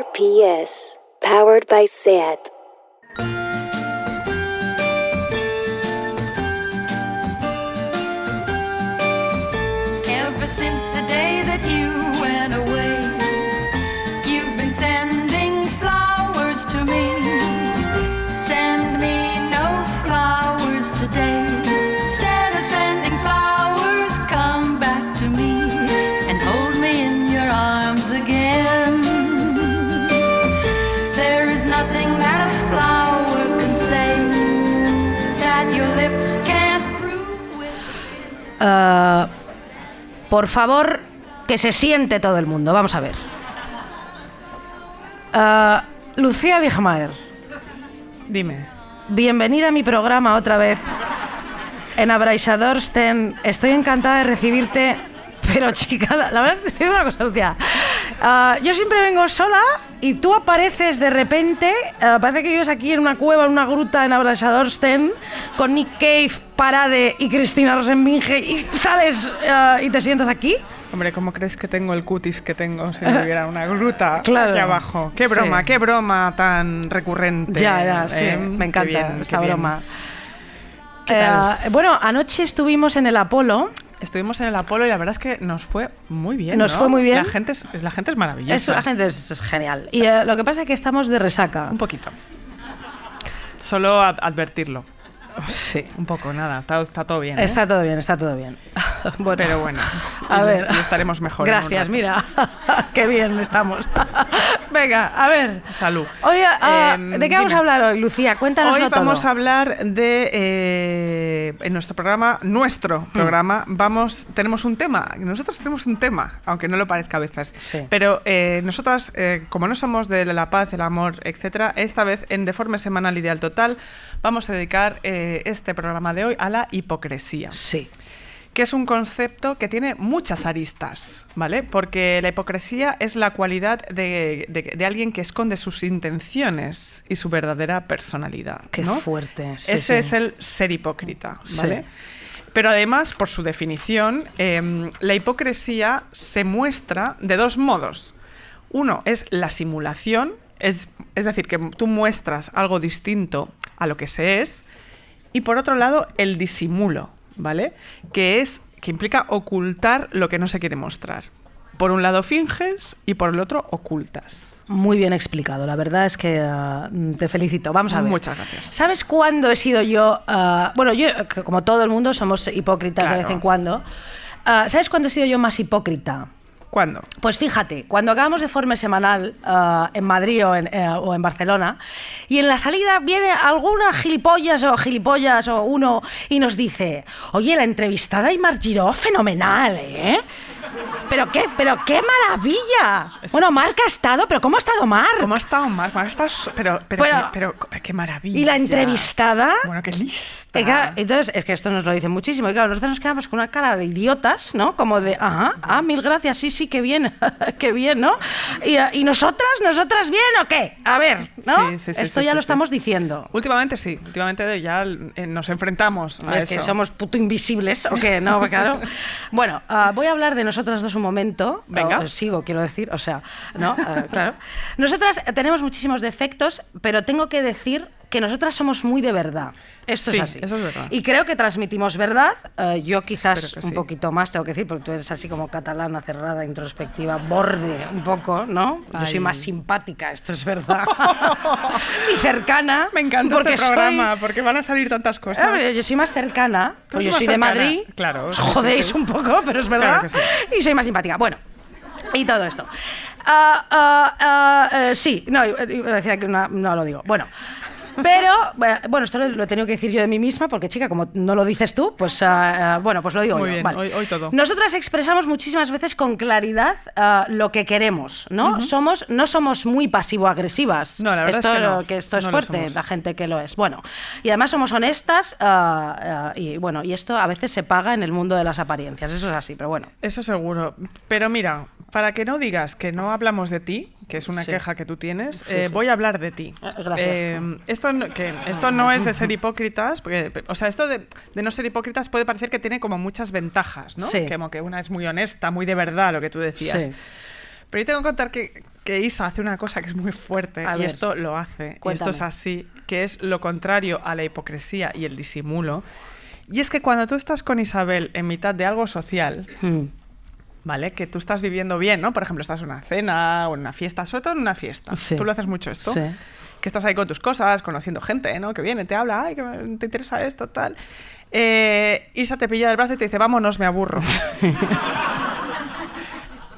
RPS, powered by SAT. Ever since the day that you went away, you've been sending Ah, por favor, que se siente todo el mundo. Vamos a ver. Ah, Lucía Ligmaer, Dime. bienvenida a mi programa otra vez. En Abraisadorsten, estoy encantada de recibirte, pero chica, la verdad digo una cosa, Lucía. Ah, yo siempre vengo sola y tú apareces de repente, ah, parece que vives aquí en una cueva, en una gruta en Abraisadorsten, con Nick Cave, Parade y Cristina Rosenbinge y sales ah, y te sientas aquí. Hombre, ¿cómo crees que tengo el cutis que tengo si no hubiera una gruta Claro. aquí abajo? Qué broma, Sí. qué broma tan recurrente. Ya, ya, sí, ¿eh? me encanta bien, esta broma. Eh, bueno, anoche estuvimos en el Apolo. Estuvimos en el Apolo y la verdad es que nos fue muy bien. Nos ¿no? fue muy bien. La gente es, la gente es maravillosa. Eso, la gente es, es genial. Y eh, lo que pasa es que estamos de resaca. Un poquito. Solo ad- advertirlo. Sí. Un poco, nada. Está, está todo bien. ¿eh? Está todo bien, está todo bien. bueno, Pero bueno. A ver. y estaremos mejor. Gracias, mira. Qué bien estamos. Venga, a ver. Salud. Oye, ah, Em, ¿de qué vamos a hablar hoy, Lucía? Cuéntanos Hoy todo. vamos a hablar de eh, en nuestro programa, nuestro Mm. programa, vamos tenemos un tema. Nosotros tenemos un tema, aunque no lo parezca a veces. Sí. Pero eh, nosotras, eh, como no somos de la paz, el amor, etcétera, esta vez en Deforme Semanal Ideal Total vamos a dedicar eh, este programa de hoy a la hipocresía Sí. que es un concepto que tiene muchas aristas, ¿vale? Porque la hipocresía es la cualidad de, de- de alguien que esconde sus intenciones y su verdadera personalidad. Qué ¿no? fuerte. sí, Ese sí. es el ser hipócrita, ¿vale? Sí. Pero además, por su definición, em, la hipocresía se muestra de dos modos. Uno es la simulación, es, es decir, que tú muestras algo distinto a lo que se es. Y por otro lado, el disimulo, ¿vale? Que es que implica ocultar lo que no se quiere mostrar. Por un lado finges y por el otro ocultas. Muy bien explicado, la verdad es que ah, te felicito. Vamos a ver. Muchas gracias. ¿Sabes cuándo he sido yo? ah, bueno, yo, como todo el mundo, somos hipócritas de vez en cuando. Ah, ¿Sabes cuándo he sido yo más hipócrita? ¿Cuándo? Pues fíjate, cuando acabamos de forma semanal ah, en Madrid o en, eh, o en Barcelona, y en la salida viene alguna gilipollas o gilipollas o uno y nos dice, oye, la entrevistada de Mar Giró, fenomenal, ¿eh? ¿Pero qué, pero qué maravilla? Es- Bueno, Marc ha estado, pero ¿cómo ha estado Mar? ¿Cómo ha estado Marc? Marc está pero, pero, Bueno, pero, qué maravilla. ¿Y la entrevistada? Bueno, qué lista. Claro, entonces, es que esto nos lo dicen muchísimo. Y claro, nosotros nos quedamos con una cara de idiotas, ¿no? Como de, ajá, ah, mil gracias, sí, sí, qué bien, qué bien, ¿no? Y, ah, ¿y nosotras, nosotras bien o qué? A ver, ¿no? Sí, sí, sí, esto ya lo estamos diciendo. Últimamente sí, últimamente ya eh, nos enfrentamos a Es eso. que somos puto invisibles, ¿o qué? No, claro. Bueno, ah, voy a hablar de nosotras dos un momento. Venga. O- sigo, quiero decir, o sea, ¿no? Ah, claro. Nosotras tenemos muchísimos defectos, pero tengo que decir que nosotras somos muy de verdad. Esto Sí, es así. eso es verdad. Y creo que transmitimos verdad. Eh, yo quizás que un sí. poquito más, tengo que decir, porque tú eres así como catalana, cerrada, introspectiva, borde un poco, ¿no? Yo soy Ay. más simpática, esto es verdad. y cercana. Me encanta porque este soy- programa, porque van a salir tantas cosas. Hombre, yo soy más cercana, pues yo soy más de cercana, Madrid. claro, Os jodéis sí. un poco, pero es verdad. Claro que sí. Y soy más simpática. Bueno, y todo esto. Ah, ah, eh, sí, no, iba iba a decir una. No lo digo. Bueno. Pero, bueno, esto lo, lo he tenido que decir yo de mí misma, porque chica, como no lo dices tú, pues ah, bueno, pues lo digo Muy yo. bien, Vale. hoy- hoy todo. Nosotras expresamos muchísimas veces con claridad ah, lo que queremos, ¿no? Somos, no somos muy pasivo-agresivas. No, la verdad es esto, que no. que esto es No fuerte, la gente que lo es. Bueno, y además somos honestas y bueno, y esto a veces se paga en el mundo de las apariencias, eso es así, pero bueno. Eso seguro. Pero mira, para que no digas que no hablamos de ti, que es una Sí. queja que tú tienes, eh, voy a hablar de ti. Ah. Eh, esto, no, que esto no es de ser hipócritas, porque, o sea, esto de, de no ser hipócritas puede parecer que tiene como muchas ventajas, ¿no? Sí. Como que una es muy honesta, muy de verdad, lo que tú decías. Sí. Pero yo tengo que contar que, que Isa hace una cosa que es muy fuerte A y ver. esto lo hace, y esto es así, que es lo contrario a la hipocresía y el disimulo. Y es que cuando tú estás con Isabel en mitad de algo social, Mm. ¿Vale? Que tú estás viviendo bien, ¿no? Por ejemplo, estás en una cena o en una fiesta, sobre todo en una fiesta. Sí. Tú lo haces mucho esto. Sí. Que estás ahí con tus cosas, conociendo gente, ¿no? Que viene, te habla, ay, que te interesa esto, tal. Eh, Isa te pilla del brazo y te dice, vámonos, me aburro.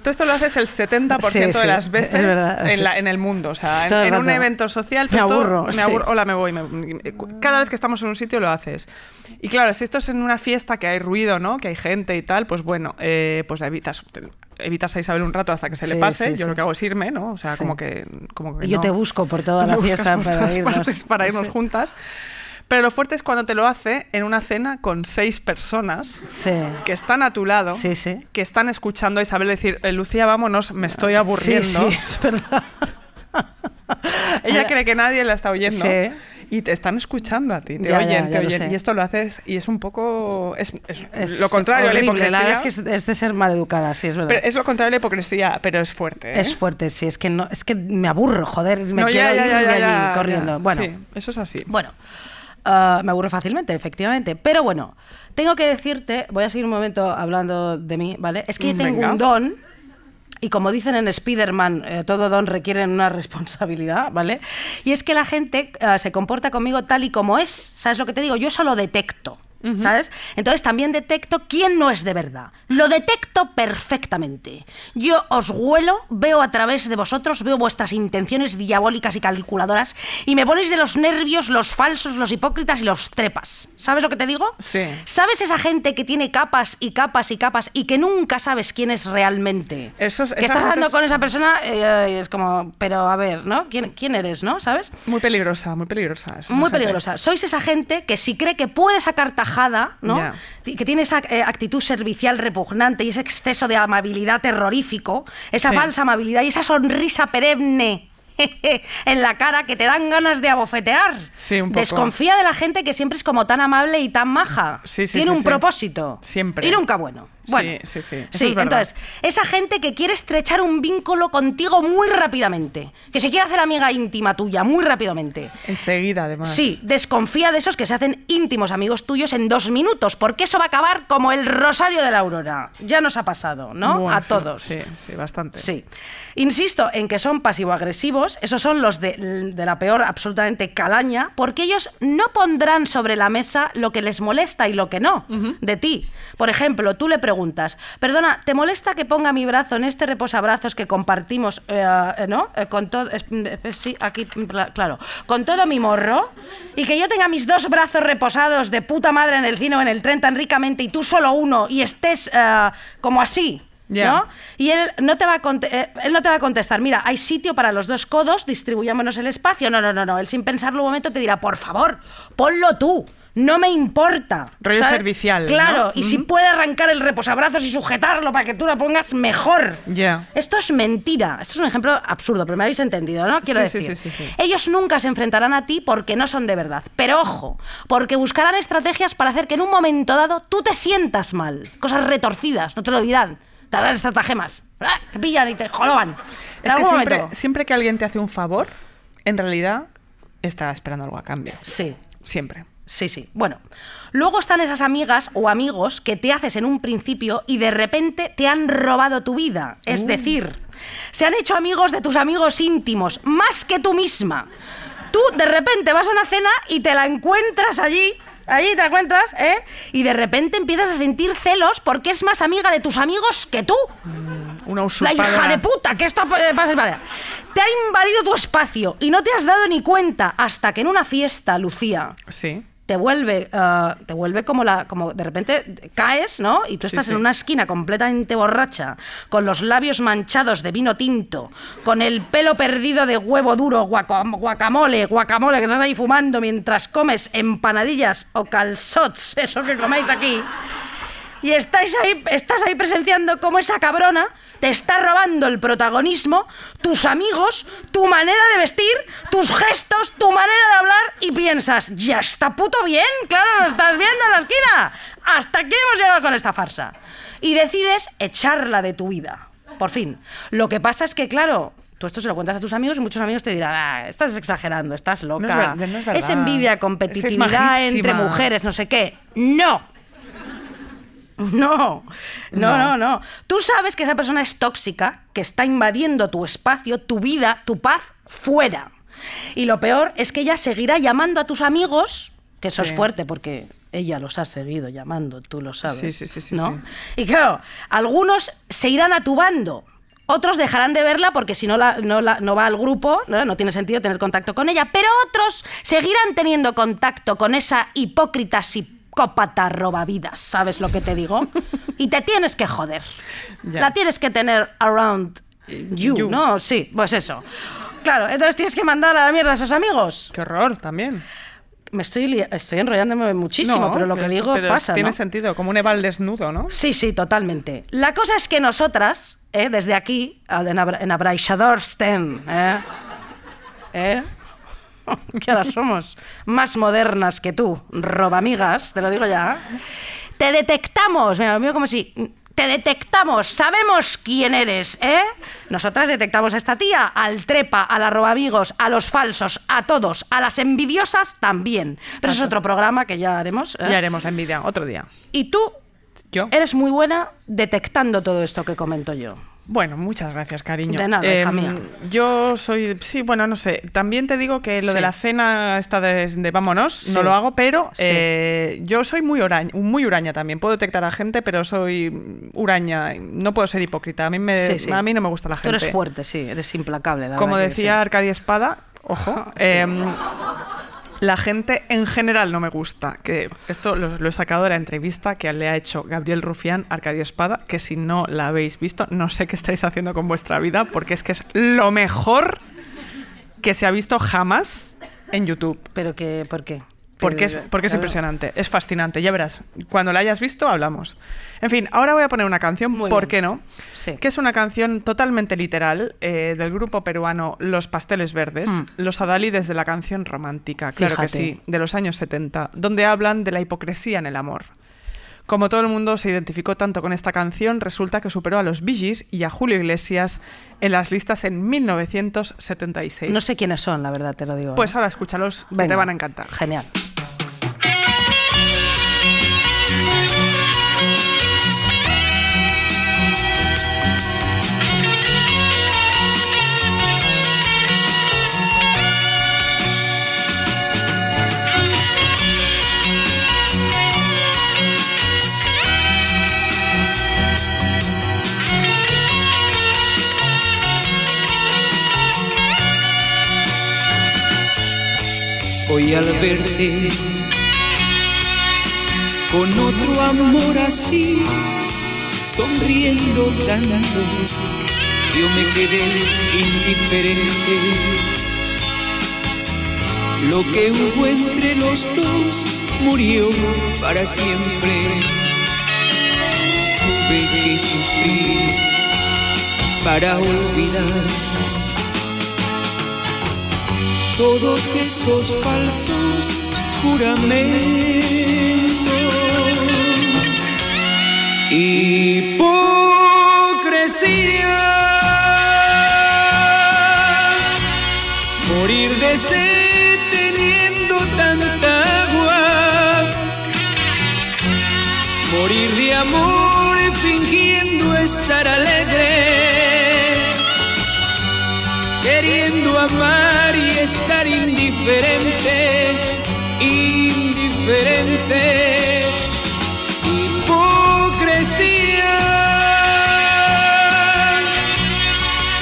Tú esto lo haces el 70% Sí, de sí, las es veces verdad, en, la- en el mundo. O sea, en, en un evento social. Me esto- aburro, me aburro, hola, me voy. me- cada vez que estamos en un sitio lo haces. Y claro, si esto es en una fiesta que hay ruido, ¿no? Que hay gente y tal, pues bueno, eh, pues la evitas. te- Evitas a Isabel un rato hasta que se le pase. sí, Yo sí. lo que hago es irme, ¿no? O sea, como que. Como que yo no. te busco por toda Tú la fiesta para irnos. para irnos Sí. juntas. Pero lo fuerte es cuando te lo hace en una cena con seis personas Sí. que están a tu lado, Sí, sí. que están escuchando a Isabel decir, "Eh, Lucía, vámonos, me estoy aburriendo. Sí, sí, es verdad. Ella cree que nadie la está oyendo. Sí. Y te están escuchando a ti, te Ya, oyen, ya te oyen. Y esto lo haces y es un poco... Es, es Es lo contrario a la horrible, hipocresía. verdad es que es, es de ser maleducada, sí, es verdad. pero es lo contrario a la hipocresía, pero es fuerte. ¿eh? Es fuerte, sí, es que no, es que me aburro, joder, me No, quiero ya, ya, ir ya, de ya, allí ya, corriendo. ya. Bueno, Sí, eso es así. bueno, ah, me aburro fácilmente, efectivamente. Pero bueno, tengo que decirte, voy a seguir un momento hablando de mí, ¿vale? Es que yo tengo Venga. un don. Y como dicen en Spider-Man, eh, todo don requiere una responsabilidad, ¿vale? Y es que la gente eh, se comporta conmigo tal y como es. ¿Sabes lo que te digo? Yo eso lo detecto. ¿Sabes? Entonces también detecto quién no es de verdad. Lo detecto perfectamente. Yo os huelo, veo a través de vosotros, veo vuestras intenciones diabólicas y calculadoras y me ponéis de los nervios los falsos, los hipócritas y los trepas. ¿Sabes lo que te digo? Sí. ¿Sabes esa gente que tiene capas y capas y capas y que nunca sabes quién es realmente? Esos- que esa estás hablando es- con esa persona eh, es como, pero a ver, ¿no? ¿Quién, quién eres, no? ¿Sabes? Muy peligrosa, muy peligrosa. es Muy gente. peligrosa. Sois esa gente que si cree que puede sacar Que tiene esa eh, actitud servicial repugnante y ese exceso de amabilidad terrorífico, esa Sí. falsa amabilidad y esa sonrisa perenne en la cara que te dan ganas de abofetear. Sí, un poco. Desconfía de la gente que siempre es como tan amable y tan maja. Sí, sí, Tiene un propósito. Siempre. Y nunca bueno. Bueno, Sí, sí, sí. Eso Sí, es verdad. entonces, esa gente que quiere estrechar un vínculo contigo muy rápidamente, que se quiere hacer amiga íntima tuya muy rápidamente. Enseguida, además. Sí, desconfía de esos que se hacen íntimos amigos tuyos en dos minutos, porque eso va a acabar como el rosario de la aurora. Ya nos ha pasado, ¿no? Bueno, a todos. Sí, sí, bastante. Sí. Insisto en que son pasivo-agresivos, esos son los de, de la peor absolutamente calaña, porque ellos no pondrán sobre la mesa lo que les molesta y lo que no de ti. Por ejemplo, tú le preguntas, perdona, ¿te molesta que ponga mi brazo en este reposabrazos que compartimos, eh, eh, ¿no? Eh, con todo, eh, sí, aquí, pla- claro, con todo mi morro, y que yo tenga mis dos brazos reposados de puta madre en el cine o en el tren tan ricamente y tú solo uno y estés como así. ¿no? Y él no, te va a conte- él no te va a contestar, mira, hay sitio para los dos codos, distribuyámonos el espacio. No, no, no, no. Él sin pensarlo un momento te dirá, por favor, ponlo tú. No me importa. Rollo servicial, Claro, ¿no? y si puede arrancar el reposabrazos y sujetarlo para que tú lo pongas mejor. Ya. Esto es mentira. Esto es un ejemplo absurdo, pero me habéis entendido, ¿no? Quiero Sí, decir. sí, sí, sí. Ellos nunca se enfrentarán a ti porque no son de verdad. Pero ojo, porque buscarán estrategias para hacer que en un momento dado tú te sientas mal. Cosas retorcidas, no te lo dirán. Te harán estratagemas. ¡Ah! Te pillan y te joloban. Es que siempre, siempre que alguien te hace un favor, en realidad está esperando algo a cambio. Sí. Siempre. Sí, sí. Bueno, luego están esas amigas o amigos que te haces en un principio y de repente te han robado tu vida. Es decir, se han hecho amigos de tus amigos íntimos, más que tú misma. Tú de repente vas a una cena y te la encuentras allí. Allí te la encuentras, ¿eh? Y de repente empiezas a sentir celos porque es más amiga de tus amigos que tú. Una La usurpadora. hija de puta, que esto eh, pasa. Te ha invadido tu espacio y no te has dado ni cuenta hasta que en una fiesta, Lucía, Sí. Te vuelve, eh, te vuelve como la, como de repente caes, ¿no? Y tú estás sí. en una esquina completamente borracha, con los labios manchados de vino tinto, con el pelo perdido de huevo duro, guaca- guacamole, guacamole, que estás ahí fumando mientras comes empanadillas o calzots, eso que coméis aquí. Y estáis ahí, estás ahí presenciando cómo esa cabrona te está robando el protagonismo, tus amigos, tu manera de vestir, tus gestos, tu manera de hablar y piensas, ya está puto bien, claro, lo estás viendo en la esquina. Hasta aquí hemos llegado con esta farsa. Y decides echarla de tu vida. por fin. Lo que pasa es que, claro, tú esto se lo cuentas a tus amigos y muchos amigos te dirán, ah, estás exagerando, estás loca. no es envidia, Es competitividad entre mujeres, no sé qué. No. No, no, no, no. Tú sabes que esa persona es tóxica, que está invadiendo tu espacio, tu vida, tu paz fuera. Y lo peor es que ella seguirá llamando a tus amigos, que eso Sí. es fuerte porque ella los ha seguido llamando, tú lo sabes. Sí, sí, sí, sí, ¿no? sí. Y claro, algunos se irán a tu bando. Otros dejarán de verla porque si no, la- no, la- no va al grupo, ¿no? no tiene sentido tener contacto con ella. Pero otros seguirán teniendo contacto con esa hipócrita psicópata robavidas. ¿Sabes lo que te digo? Y te tienes que joder. Ya. La tienes que tener around you, You. ¿no? Sí, pues eso. Claro, entonces tienes que mandar a la mierda a esos amigos. Qué horror también. Me estoy, estoy enrollándome muchísimo, No, pero lo que digo pero pasa, Tiene ¿no? sentido, como un Eval desnudo, ¿no? Sí, sí, totalmente. La cosa es que nosotras, eh, desde aquí, en, Abra- en Abraixadorsten, ¿eh? ¿eh? que ahora somos más modernas que tú, robamigas, te lo digo ya. Te detectamos, mira, lo mío como si... Te detectamos, sabemos quién eres, ¿eh? Nosotras detectamos a esta tía, al trepa, a la robamigos, a los falsos, a todos, a las envidiosas también. Pero eso es otro programa que ya haremos. ¿eh? Ya haremos la envidia otro día. Y tú Yo. Eres muy buena detectando todo esto que comento yo. Bueno, muchas gracias, cariño. De nada, hija Em, mía. Yo soy, sí, bueno, no sé. También te digo que lo Sí. de la cena esta de, de vámonos, Sí. no lo hago, pero Sí. eh, yo soy muy uraña, muy uraña también. Puedo detectar a gente, pero soy uraña. No puedo ser hipócrita. A mí, me, a mí no me gusta la Tú gente. eres fuerte, sí, eres implacable. la Como decía. Arcadia Espada, ojo, Sí. La gente en general no me gusta. Que esto lo, lo he sacado de la entrevista que le ha hecho Gabriel Rufián a Arcadia Espada, que si no la habéis visto, no sé qué estáis haciendo con vuestra vida, porque es que es lo mejor que se ha visto jamás en YouTube. Pero que, ¿por qué? Porque es, porque es impresionante, es fascinante, ya verás. Cuando la hayas visto, hablamos. En fin, ahora voy a poner una canción, Muy ¿por bien. qué no? Sí. Que es una canción totalmente literal eh, del grupo peruano Los Pasteles Verdes, Mm. los adalides de la canción romántica, claro que Fíjate. sí, de los años 70, donde hablan de la hipocresía en el amor. Como todo el mundo se identificó tanto con esta canción, resulta que superó a los Bee Gees y a Julio Iglesias en las listas en 1976. No sé quiénes son, la verdad, te lo digo. Pues ¿eh? ahora escúchalos, que te van a encantar. Genial. Hoy al verte con otro amor así, sonriendo tanto, yo me quedé indiferente. Lo que hubo entre los dos murió para siempre. Tuve que sufrir para olvidar todos esos falsos juramentos. Hipocresía, morir de sed teniendo tanta agua, morir de amor fingiendo estar alegre indiferente, indiferente. Hipocresía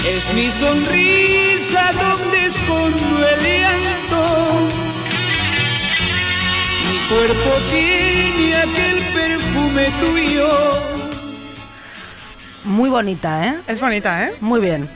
es mi sonrisa donde escondo el llanto. Mi cuerpo tiene aquel perfume tuyo. Muy bonita, ¿eh? Es bonita, ¿eh? Muy bien.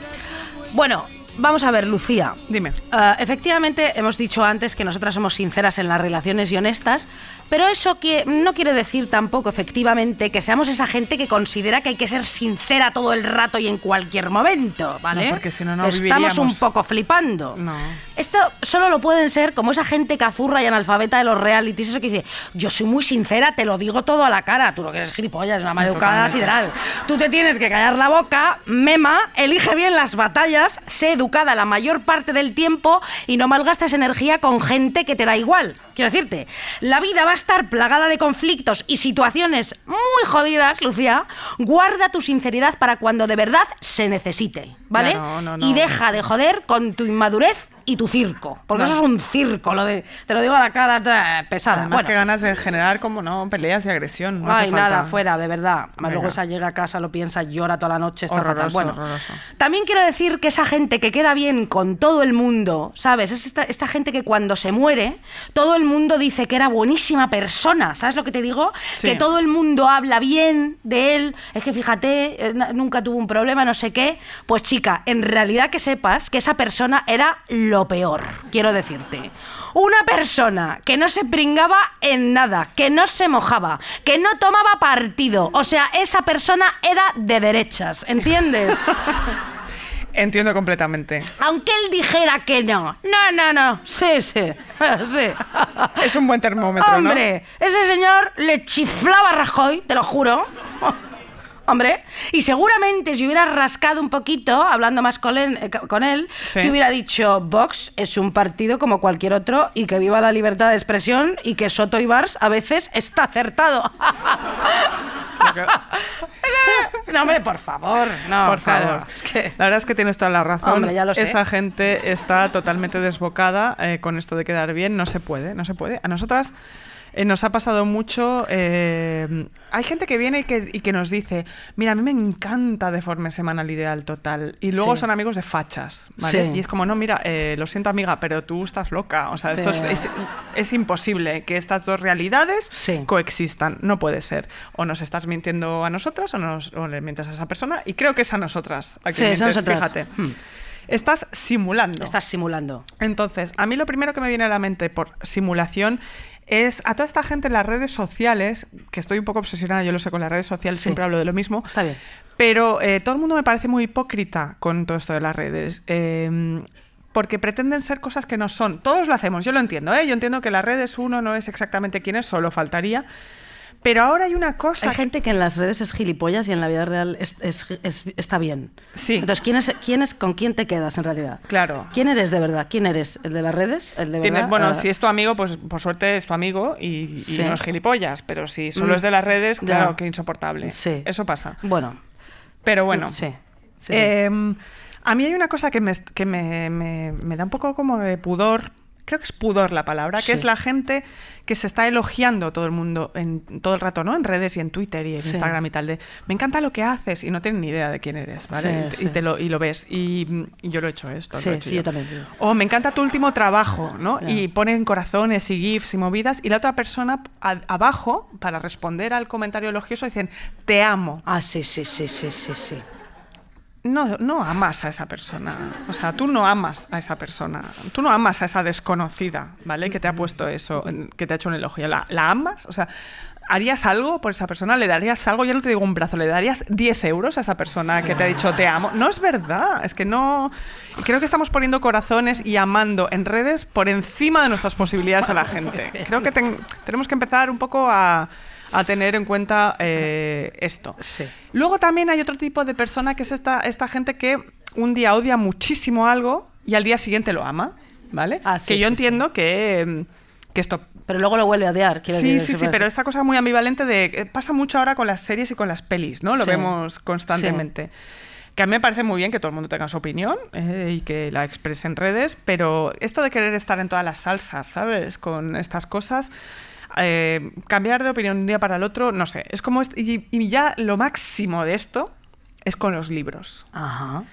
Bueno, Vamos a ver, Lucía. Dime. Ah, efectivamente, hemos dicho antes que nosotras somos sinceras en las relaciones y honestas, pero eso que no quiere decir tampoco, efectivamente, que seamos esa gente que considera que hay que ser sincera todo el rato y en cualquier momento, ¿vale? No, porque si no, no Estamos viviríamos. un poco flipando. No. Esto solo lo pueden ser como esa gente cazurra y analfabeta de los realities, eso que dice, yo soy muy sincera, te lo digo todo a la cara, tú lo que eres gilipollas, una maleducada sideral. Tú te tienes que callar la boca, mema, elige bien las batallas, sé educada la mayor parte del tiempo y no malgastes energía con gente que te da igual. Quiero decirte, la vida va a estar plagada de conflictos y situaciones muy jodidas, Lucía. Guarda tu sinceridad para cuando de verdad se necesite, ¿vale? Claro, no, no. Y deja de joder con tu inmadurez y tu circo. Porque No. eso es un circo, lo de, te lo digo a la cara pesada. Además Bueno. que ganas de generar como no peleas y agresión. No Ay, hace falta. nada, fuera, de verdad. Además, luego esa llega a casa, lo piensa, llora toda la noche, está Horroroso, fatal. Bueno, horroroso. también quiero decir que esa gente que queda bien con todo el mundo, ¿sabes? Es esta, esta gente que cuando se muere, todo el mundo dice que era buenísima persona, ¿sabes lo que te digo? Sí. Que todo el mundo habla bien de él, es que fíjate, eh, nunca tuvo un problema, no sé qué. Pues chica, en realidad que sepas que esa persona era lo peor, quiero decirte. Una persona que no se pringaba en nada, que no se mojaba, que no tomaba partido. O sea, esa persona era de derechas, ¿entiendes? Entiendo completamente. Aunque él dijera que no. No, no, no. Sí, sí. Sí. Es un buen termómetro, ¿no? Hombre, ese señor le chiflaba a Rajoy, te lo juro. Hombre, y seguramente si hubieras rascado un poquito, hablando más con él, eh, con él Sí. te hubiera dicho, Vox es un partido como cualquier otro y que viva la libertad de expresión y que Soto y Bars a veces está acertado. no, hombre, por favor, no, Por claro, favor. es que... La verdad es que tienes toda la razón. Hombre, ya lo sé. Esa gente está totalmente desbocada eh, con esto de quedar bien. No se puede, no se puede. A nosotras eh, nos ha pasado mucho. eh, hay gente que viene y que, y que nos dice: Mira, a mí me encanta Deforme Semanal Ideal Total. Y luego Sí. son amigos de fachas. ¿vale? Sí. Y es como: No, mira, eh, lo siento, amiga, pero tú estás loca. O sea, esto es, es, es imposible que estas dos realidades coexistan. No puede ser. O nos estás mintiendo a nosotras o, nos, o le mientes a esa persona. Y creo que es a nosotras. A quien mientes. Fíjate. Hmm. Estás simulando. Estás simulando. Entonces, a mí lo primero que me viene a la mente por simulación es a toda esta gente en las redes sociales, que estoy un poco obsesionada, yo lo sé, con las redes sociales, Sí. siempre hablo de lo mismo. Está bien. Pero eh, todo el mundo me parece muy hipócrita con todo esto de las redes. eh, porque pretenden ser cosas que no son. Todos lo hacemos, yo lo entiendo, ¿eh? Yo entiendo que las redes uno no es exactamente quién es, solo faltaría. Pero ahora hay una cosa. Hay gente que en las redes es gilipollas y en la vida real es- es- es- está bien. Sí. Entonces, ¿quién es, quién es, ¿con quién te quedas en realidad? Claro. ¿Quién eres de verdad? ¿Quién eres? ¿El de las redes? ¿El de verdad? bueno, Ah, si es tu amigo, pues por suerte es tu amigo y, no es gilipollas. Pero si solo Mm. es de las redes, Ya. claro, que insoportable. Sí. Eso pasa. Bueno, Pero bueno. sí. Em, a mí hay una cosa que, me, que me, me- me da un poco como de pudor. Creo que es pudor la palabra, que Sí. es la gente que se está elogiando todo el mundo en todo el rato, ¿no? En redes y en Twitter y en Sí. Instagram y tal de me encanta lo que haces y no tienen ni idea de quién eres, ¿vale? Sí, y, te lo, y lo ves. Y, y yo lo he hecho esto. Sí, he hecho yo también, yo. O me encanta tu último trabajo, ¿no? Y ponen corazones y gifs y movidas y la otra persona a- abajo, para responder al comentario elogioso, dicen te amo Ah, sí, sí, sí, sí, sí, sí. No, no amas a esa persona. O sea, tú no amas a esa persona. Tú no amas a esa desconocida, ¿vale? Que te ha puesto eso, que te ha hecho un elogio. ¿La, la amas? O sea, ¿harías algo por esa persona? ¿Le darías algo? Ya no te digo un brazo, ¿le darías 10 euros a esa persona que te ha dicho te amo? No es verdad. Es que no. Creo que estamos poniendo corazones y amando en redes por encima de nuestras posibilidades a la gente. Creo que ten- tenemos que empezar un poco a, a tener en cuenta eh, esto. Sí. Luego también hay otro tipo de persona que es esta, esta gente que un día odia muchísimo algo y al día siguiente lo ama, ¿vale? Ah, sí, que yo sí, entiendo que, que esto... Pero luego lo vuelve a odiar. quiero Sí, decir, sí, sí, pero esta cosa muy ambivalente de... eh, Pasa mucho ahora con las series y con las pelis, ¿no? Lo Sí. vemos constantemente. Que a mí me parece muy bien que todo el mundo tenga su opinión eh, y que la exprese en redes, pero esto de querer estar en todas las salsas, ¿sabes? Con estas cosas, eh, cambiar de opinión de un día para el otro, no sé. Es como... est- y, y ya lo máximo de esto es con los libros. Ajá.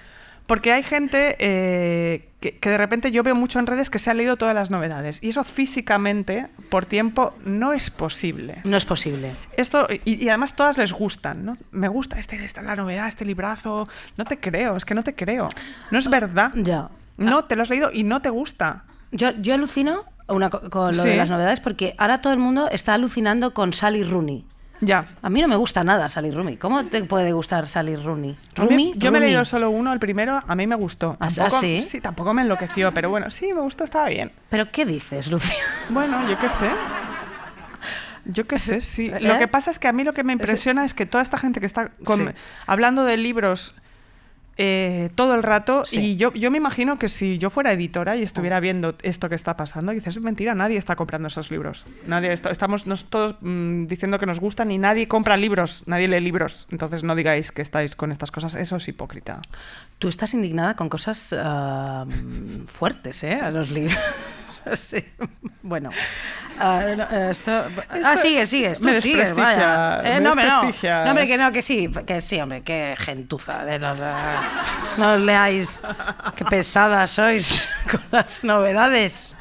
Porque hay gente eh, que, que de repente yo veo mucho en redes que se han leído todas las novedades. Y eso físicamente, por tiempo, no es posible. No es posible. Esto, y, y además todas les gustan, ¿no? Me gusta este, esta la novedad, este librazo. No te creo, es que no te creo. No es verdad. Ya. No, te lo has leído y no te gusta. Yo, yo alucino una con lo Sí. de las novedades porque ahora todo el mundo está alucinando con Sally Rooney. Ya. A mí no me gusta nada Sally Rooney. ¿Cómo te puede gustar Sally Rooney? ¿Rooney? yo me he leído solo uno, el primero, a mí me gustó. ¿Ah, Tampoco, sí? tampoco me enloqueció, pero bueno, sí, me gustó, estaba bien. ¿Pero qué dices, Lucía? Bueno, yo qué sé. Yo qué sé, sí. ¿Eh? Lo que pasa es que a mí lo que me impresiona es que toda esta gente que está con- Sí. hablando de libros eh, todo el rato, Sí. y yo, yo me imagino que si yo fuera editora y estuviera viendo esto que está pasando, dices, es mentira, nadie está comprando esos libros. Nadie está- estamos nos, todos mm, diciendo que nos gustan y nadie compra libros, nadie lee libros. Entonces no digáis que estáis con estas cosas, eso es hipócrita. Tú estás indignada con cosas ah, fuertes, ¿eh? A los libros. Sí. Bueno. Ah, eh, esto... ah, sigue, sigue. Tú me sigues, vaya. Eh, me no, hombre, no. desprestigias. No, hombre, que no, que sí. Que sí, hombre, qué gentuza. De los, no os leáis. Qué pesadas sois con las novedades.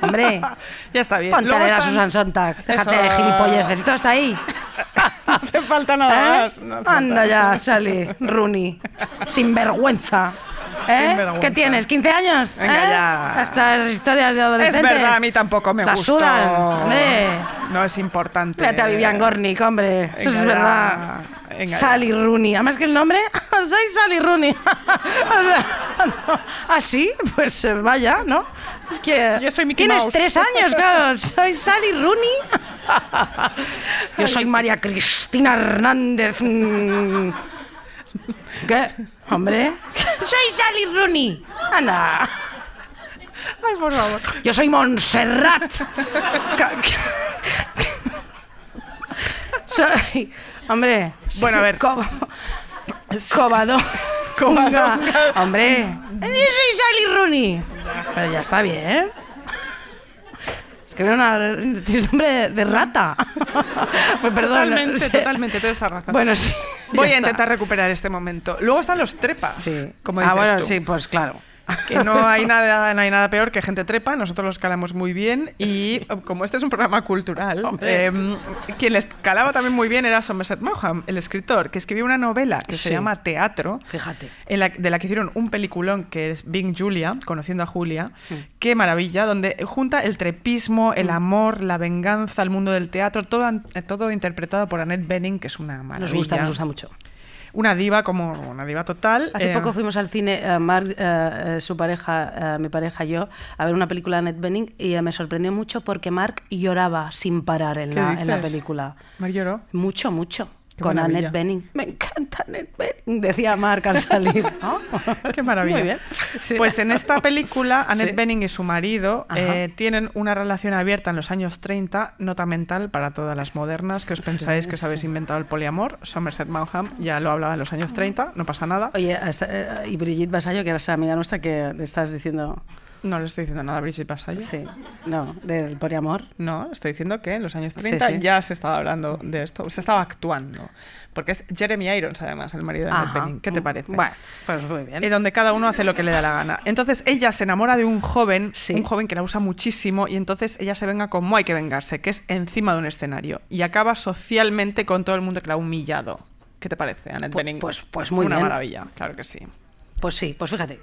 Hombre. Ya está bien. Ponte a Susan Sontag. Déjate Eso. de gilipolleces. Todo está ahí. No hace falta nada ¿Eh? más. no hace falta. Anda ya, Sally Rooney. Sin vergüenza. ¿Eh? ¿Qué tienes? ¿15 años? Venga, ¿Eh? ya. Estas historias de Es adolescentes. verdad, a mí tampoco me Las gustó. sudan, hombre. No es importante. Fíjate a Vivian Gornick, hombre. Eso es ya. verdad. Venga ya. Sally Rooney. Además que el nombre, soy Sally Rooney. O sea, no. ¿Ah? Pues eh, vaya, ¿no? Que- Yo soy Mickey Tienes Mouse. tres años, claro. Soy Sally Rooney. Yo soy María Cristina Hernández. ¿Qué? Hombre. Soy Sally Rooney. Anda. Ay, por favor. Yo soy Montserrat. Soy. Hombre. Bueno, a ver. Co-. Covadonga. Hombre. Yo soy Sally Rooney. Pero ya está bien. Que una. Tienes nombre de rata. Pues perdón. Totalmente, sí. totalmente, tienes razón. Bueno, sí. Voy a está. intentar recuperar este momento. Luego están los trepas. Sí. Como ah, dices bueno, tú. sí, pues claro. Que no hay nada, no hay nada peor que gente trepa, nosotros los calamos muy bien y como este es un programa cultural, em, quien les calaba también muy bien era Somerset Maugham, el escritor, que escribió una novela que se llama Teatro, Fíjate. en la- de la que hicieron un peliculón que es Bing Julia, conociendo a Julia. Mm. Qué maravilla, donde junta el trepismo, el amor, la venganza, el mundo del teatro, todo, an- todo interpretado por Annette Bening, que es una maravilla. Nos gusta, nos gusta mucho. Una diva como una diva total. Hace eh, poco fuimos al cine, eh, Mark, eh, su pareja, mi pareja y yo, a ver una película de Annette Bening y me sorprendió mucho porque Mark lloraba sin parar en, ¿Qué la, en la película. Mar lloró. Mucho, mucho. Qué con maravilla. Annette Bening. Me encanta Annette Bening, decía Mark al salir. ¿no? Qué maravilla. Muy bien. Sí. Pues en esta película, Annette Sí. Bening y su marido eh, tienen una relación abierta en los años 30, nota mental para todas las modernas, que os pensáis Sí, que os habéis sí. inventado el poliamor. Somerset Maugham ya lo hablaba en los años 30, no pasa nada. Oye, hasta- eh, y Brigitte Basayo, que era esa amiga nuestra que le estás diciendo... No le estoy diciendo nada a Brigitte Basayo. Sí, no, del poliamor. No, estoy diciendo que en los años Sí, 30 sí. ya se estaba hablando de esto, se estaba actuando. Porque es Jeremy Irons, además, el marido de Annette Ajá. Bening. ¿Qué te parece? Bueno, pues muy bien. y donde cada uno hace lo que le da la gana. Entonces ella se enamora de un joven, Sí. un joven que la usa muchísimo, y entonces ella se venga como hay que vengarse, que es encima de un escenario. Y acaba socialmente con todo el mundo que la ha humillado. ¿Qué te parece, Annette Pues- Bening? pues- pues muy Una bien. maravilla, claro que sí. Pues sí, pues fíjate.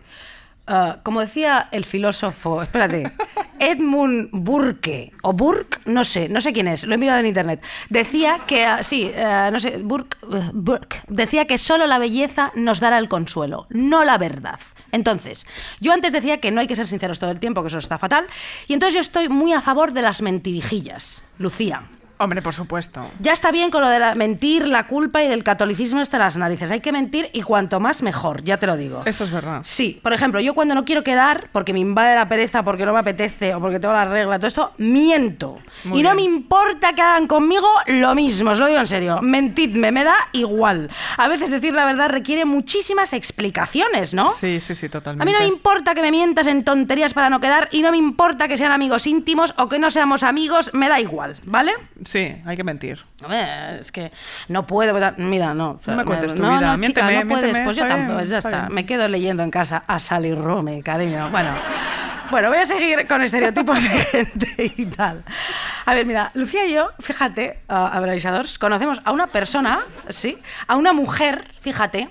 Ah, como decía el filósofo, espérate, Edmund Burke, o Burke, no sé, no sé quién es, lo he mirado en internet, decía que, ah, sí, eh, no sé, Burke, eh, Burke, decía que solo la belleza nos dará el consuelo, no la verdad. Entonces, yo antes decía que no hay que ser sinceros todo el tiempo, que eso está fatal, y entonces yo estoy muy a favor de las mentirijillas, Lucía. Hombre, por supuesto. Ya está bien con lo de la mentir, la culpa y del catolicismo hasta las narices. Hay que mentir y cuanto más mejor, ya te lo digo. Eso es verdad. Sí, por ejemplo, yo cuando no quiero quedar, porque me invade la pereza, porque no me apetece o porque tengo la regla, todo esto, miento. Muy y no me importa que hagan conmigo lo mismo, os lo digo en serio. Mentidme, me da igual. A veces decir la verdad requiere muchísimas explicaciones, ¿no? Sí, sí, sí, totalmente. A mí no me importa que me mientas en tonterías para no quedar y no me importa que sean amigos íntimos o que no seamos amigos, me da igual, ¿vale? Sí, hay que mentir. Hombre, es que no puedo. Mira, no. No me cuentes tu no, vida, No, chica, miénteme, no puedes. miénteme, Pues yo bien, tampoco, ya está. Me quedo leyendo en casa a Sally Rooney, cariño. Bueno. Bueno, voy a seguir con estereotipos de gente y tal. A ver, mira, Lucía y yo, fíjate, uh, abraisadores, conocemos a una persona, sí, a una mujer, fíjate,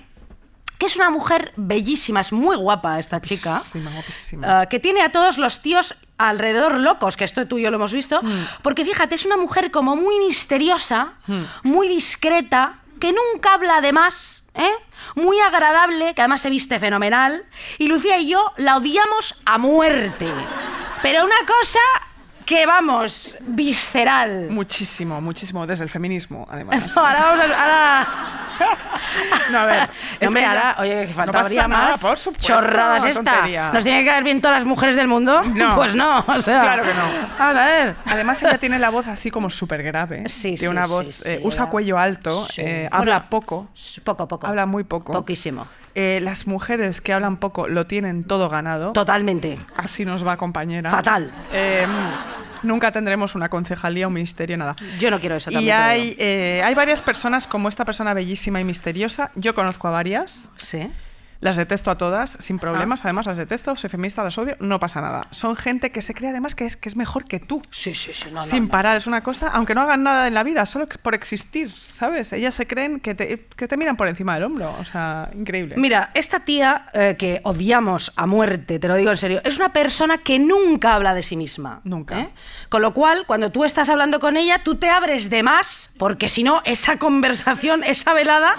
que es una mujer bellísima, es muy guapa esta chica. Guapísima, guapísima. Uh, que tiene a todos los tíos alrededor locos, que esto tú y yo lo hemos visto, porque fíjate, es una mujer como muy misteriosa, muy discreta, que nunca habla de más, ¿eh? muy agradable, que además se viste fenomenal, y Lucía y yo la odiamos a muerte. Pero una cosa que, vamos, visceral. Muchísimo, muchísimo, desde el feminismo, además. No, ahora vamos a... Ahora... No, a ver. No, es hombre, que ahora, oye, que no faltaría nada, más. por supuesto, Chorradas esta. tontería. ¿Nos tiene que caer bien todas las mujeres del mundo? No. Pues no, o sea. Claro que no. Vamos a ver. Además, ella tiene la voz así como súper grave. Sí, tiene sí, una sí, voz. sí, eh, usa cuello alto, eh, Bueno, habla poco. Poco, poco. Habla muy poco. Poquísimo. Eh, las mujeres que hablan poco lo tienen todo ganado. Totalmente. Así nos va, compañera. Fatal. Eh, nunca tendremos una concejalía, un ministerio, nada. Yo no quiero eso también. Y hay, eh, hay varias personas como esta persona bellísima y misteriosa. Yo conozco a varias. Sí. Las detesto a todas, sin Ah. problemas. Además, las detesto, soy feminista, las odio, no pasa nada. Son gente que se cree además que es, que es mejor que tú. Sí, sí, sí. No, sin no. parar, es una cosa, aunque no hagan nada en la vida, solo por existir, ¿sabes? Ellas se creen que te, que te miran por encima del hombro, o sea, increíble. Mira, esta tía eh, que odiamos a muerte, te lo digo en serio, es una persona que nunca habla de sí misma. Nunca. ¿eh? Con lo cual, cuando tú estás hablando con ella, tú te abres de más, porque si no, esa conversación, esa velada,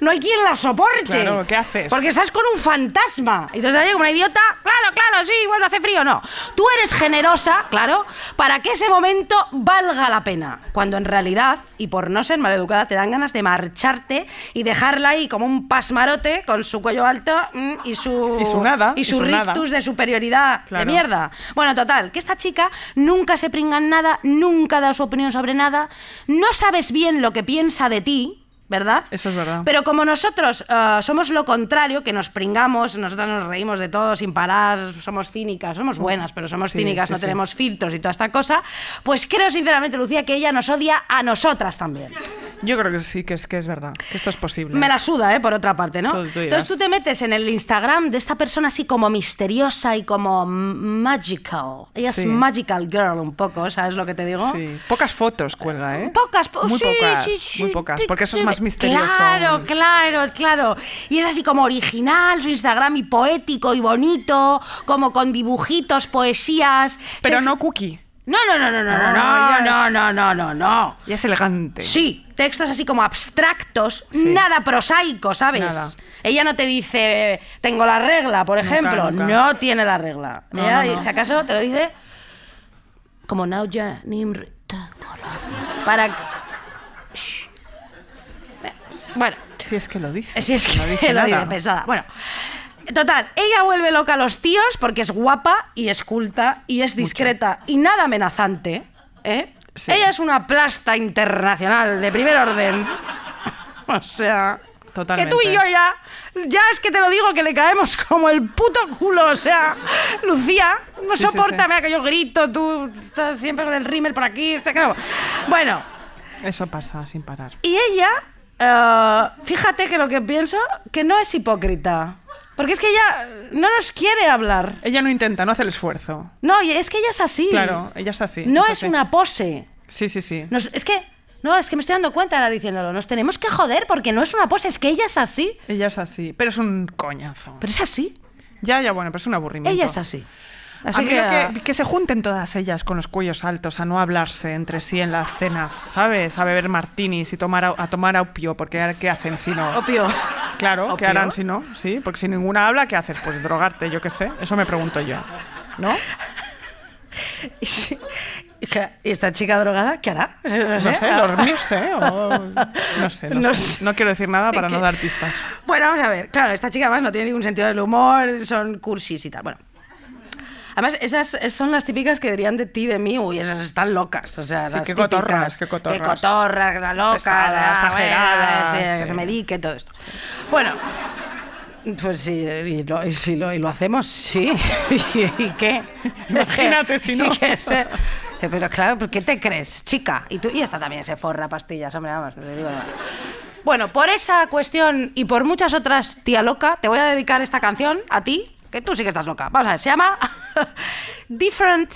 no hay quien la soporte. Claro, ¿qué haces? Porque estás con un fantasma. Y entonces como una idiota, claro, claro, sí, bueno, hace frío, no. Tú eres generosa, claro, para que ese momento valga la pena. Cuando en realidad, y por no ser maleducada, te dan ganas de marcharte y dejarla ahí como un pasmarote con su cuello alto mm, y su... Y su nada, Y y su nada. rictus de superioridad de mierda. Bueno, total, que esta chica nunca se pringa en nada, nunca da su opinión sobre nada, no sabes bien lo que piensa de ti, ¿verdad? Eso es verdad. Pero como nosotros eh, somos lo contrario, que nos pringamos, nosotros nos reímos de todo sin parar, somos cínicas, somos buenas, pero somos Sí, cínicas, sí, no sí. tenemos filtros y toda esta cosa, pues creo sinceramente, Lucía, que ella nos odia a nosotras también. Yo creo que sí, que es, que es verdad, que esto es posible. Me la suda, ¿eh? Por otra parte, ¿no? Tú- tú dirás. Entonces tú te metes en el Instagram de esta persona así como misteriosa y como magical. Ella es magical girl un poco, ¿sabes lo que te digo? Sí, pocas fotos cuelga, ¿eh? Pocas, po- Muy pocas, muy pocas, porque eso es más misterioso. Claro, aún. claro, claro. Y es así como original su Instagram y poético y bonito, como con dibujitos, poesías. Pero no cookie, No, no, no, no, no, no, Ah, no, ya no, no, no, no, no. ya es elegante. Sí, textos así como abstractos, Sí. nada prosaico, ¿sabes? Nada. Ella no te dice, tengo la regla, por ejemplo. nunca. No tiene la regla. No, Ella, no, si acaso, te lo dice como now ya nimr tengo la regla". Para Shh. Bueno, Si es que lo dice. si es que no dice lo nada. dice pesada. Bueno, total, ella vuelve loca a los tíos porque es guapa y es culta y es discreta y nada amenazante. ¿eh? Sí. Ella es una plasta internacional de primer orden. O sea, Totalmente. que tú y yo ya, ya es que te lo digo que le caemos como el puto culo. O sea, Lucía, no Sí, soporta, sí. mira que yo grito, tú estás siempre con el rímel por aquí. está claro. Bueno, Eso pasa sin parar. y ella, eh, fíjate que lo que pienso, que no es hipócrita. Porque es que ella no nos quiere hablar. Ella no intenta, no hace el esfuerzo. No, es que ella es así. Claro, ella es así. No es es así. una pose. Sí, sí, sí. Nos- es que, no, es que me estoy dando cuenta ahora diciéndolo. Nos tenemos que joder porque no es una pose, es que ella es así. Ella es así. Pero es un coñazo. Pero es así. Ya, ya, bueno, pero es un aburrimiento. Ella es así. A Así mí que, lo que, que se junten todas ellas con los cuellos altos a no hablarse entre sí en las cenas, ¿sabes? A beber martinis y tomar, a tomar opio, porque ¿qué hacen si no? Opio. Claro, ¿qué harán si no? Sí, porque si ninguna habla, ¿qué haces? Pues drogarte, yo qué sé. Eso me pregunto yo. ¿No? Y sí. ¿Y esta chica drogada qué hará? No No sé, dormirse o... No sé, no, No sé. sé. No quiero decir nada para no dar pistas. Bueno, vamos a ver. Claro, esta chica más no tiene ningún sentido del humor, son cursis y tal. Bueno. Además, esas son las típicas que dirían de ti, de mí, uy, esas están locas. O sea, Sí, las qué típicas. cotorras, qué cotorras. Qué cotorras, la loca, Pesadas, la- exageradas, bueno, sí, que se medique, todo esto. Bueno, pues sí, y lo, y si lo, y lo hacemos, sí. ¿Y, y qué? Imagínate si no. ¿Y qué, se- Eh, Pero claro, ¿por qué te crees, chica? Y tú y esta también se forra pastillas, hombre, vamos, digo. Bueno, por esa cuestión y por muchas otras, tía loca, te voy a dedicar esta canción a ti, que tú sí que estás loca. Vamos a ver, se llama Different,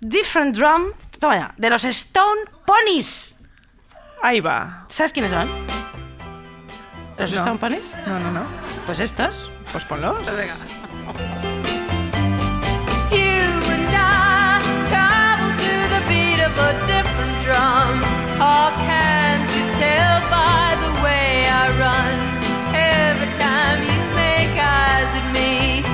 Different Drum, toma ya, de los Stone Ponies. Ahí va. ¿Sabes quiénes son? ¿Los No. Stone Ponies? No, no, no. Pues estos. Pues ponlos. You and I travel to the beat of a different drum. How can't you tell by the way I run? Me,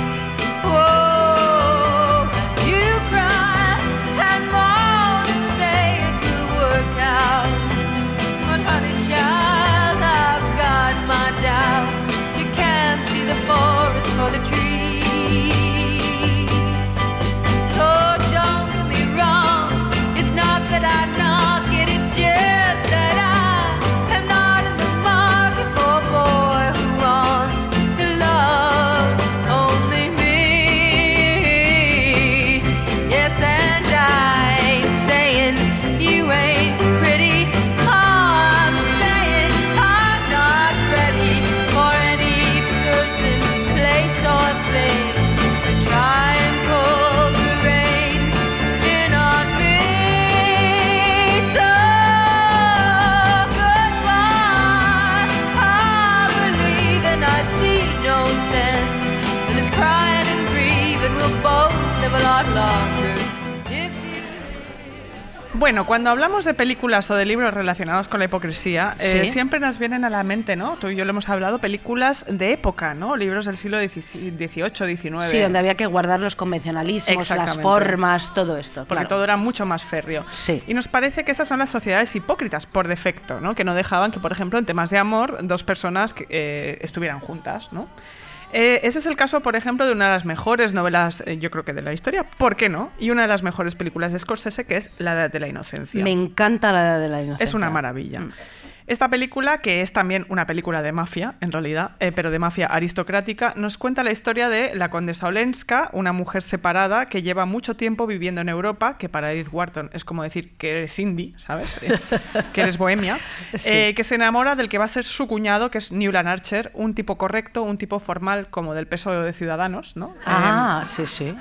Bueno, cuando hablamos de películas o de libros relacionados con la hipocresía, eh, Sí. siempre nos vienen a la mente, ¿no? Tú y yo lo hemos hablado, películas de época, ¿no? Libros del siglo XVIII, XIX. Sí, donde había que guardar los convencionalismos, las formas, todo esto. Porque claro. todo era mucho más férreo. Sí. Y nos parece que esas son las sociedades hipócritas por defecto, ¿no? Que no dejaban que, por ejemplo, en temas de amor, dos personas que, eh, estuvieran juntas, ¿no? Eh, ese es el caso, por ejemplo, de una de las mejores novelas, eh, yo creo que de la historia, ¿por qué no? Y una de las mejores películas de Scorsese, que es La Edad de la Inocencia. Me encanta la edad de la inocencia. Es una maravilla. Mm. Esta película, que es también una película de mafia, en realidad, eh, pero de mafia aristocrática, nos cuenta la historia de la condesa Olenska, una mujer separada que lleva mucho tiempo viviendo en Europa, que para Edith Wharton es como decir que eres indie, ¿sabes? Eh, que eres bohemia, Sí. eh, que se enamora del que va a ser su cuñado, que es Newland Archer, un tipo correcto, un tipo formal como del peso de Ciudadanos, ¿no? Ah, sí, sí.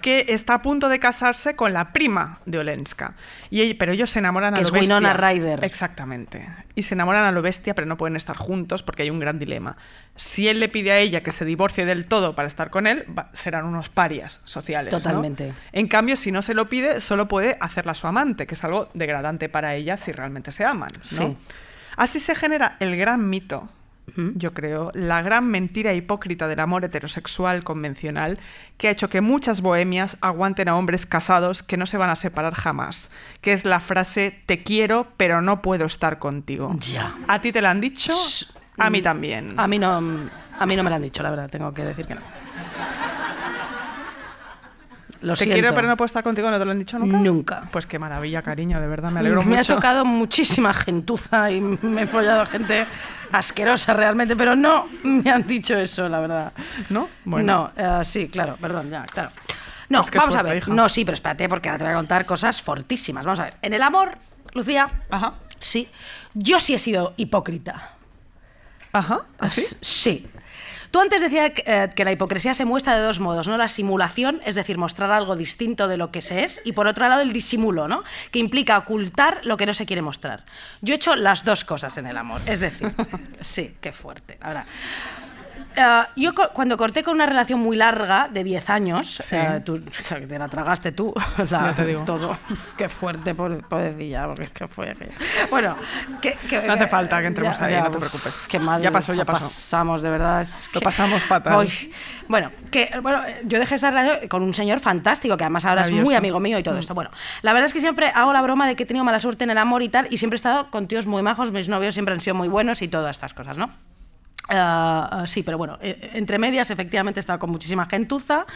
Que está a punto de casarse con la prima de Olenska. Y pero ellos se enamoran Que a es lo bestia. Winona Ryder. Exactamente. Y se enamoran a lo bestia, pero no pueden estar juntos porque hay un gran dilema. Si él le pide a ella que se divorcie del todo para estar con él, va- serán unos parias sociales. ¿no? Totalmente. En cambio, si no se lo pide, solo puede hacerla su amante, que es algo degradante para ella si realmente se aman. ¿no? Sí. Así se genera el gran mito, yo creo, la gran mentira hipócrita del amor heterosexual convencional que ha hecho que muchas bohemias aguanten a hombres casados que no se van a separar jamás, que es la frase te quiero pero no puedo estar contigo. Ya. ¿A ti te la han dicho? Shh. A mí también. A mí no, a mí no me lo han dicho, la verdad, tengo que decir que no. Lo te siento. quiero pero no puedo estar contigo, ¿no te lo han dicho nunca? Nunca. Pues qué maravilla, cariño, de verdad, me alegro me mucho. ha tocado muchísima gentuza y me he follado a gente asquerosa realmente, pero no me han dicho eso, la verdad. ¿No? Bueno. No, eh, sí, claro, perdón, ya, claro. No, Pues vamos a ver. hija. No, sí, pero espérate, porque ahora te voy a contar cosas fortísimas. Vamos a ver. En el amor, Lucía, Ajá. sí, yo sí he sido hipócrita. Ajá. ¿Así? Sí. Tú antes decías que, eh, que la hipocresía se muestra de dos modos, ¿no? La simulación, es decir, mostrar algo distinto de lo que se es, y por otro lado el disimulo, ¿no? Que implica ocultar lo que no se quiere mostrar. Yo he hecho las dos cosas en el amor, es decir, sí, qué fuerte. Ahora, eh, yo cuando corté con una relación muy larga, de 10 años, Sí. eh, tú, te la tragaste tú, la- te digo. todo. Qué fuerte, pobre- pobrecilla, porque es que fue. Bueno, que, que- No hace falta que entremos ya- ahí, ya, no te preocupes. Qué mal Ya pasó, ya pasó. pasamos, de verdad. es Lo pasamos fatal. Uy, bueno, que, bueno, yo dejé esa relación con un señor fantástico, que además ahora es muy. Mm. amigo mío y todo esto. Bueno, la verdad es que siempre hago la broma de que he tenido mala suerte en el amor y tal, y siempre he estado con tíos muy majos, mis novios siempre han sido muy buenos y todas estas cosas, ¿no? Ah, ah, sí, pero bueno, eh, entre medias efectivamente he estado con muchísima gentuza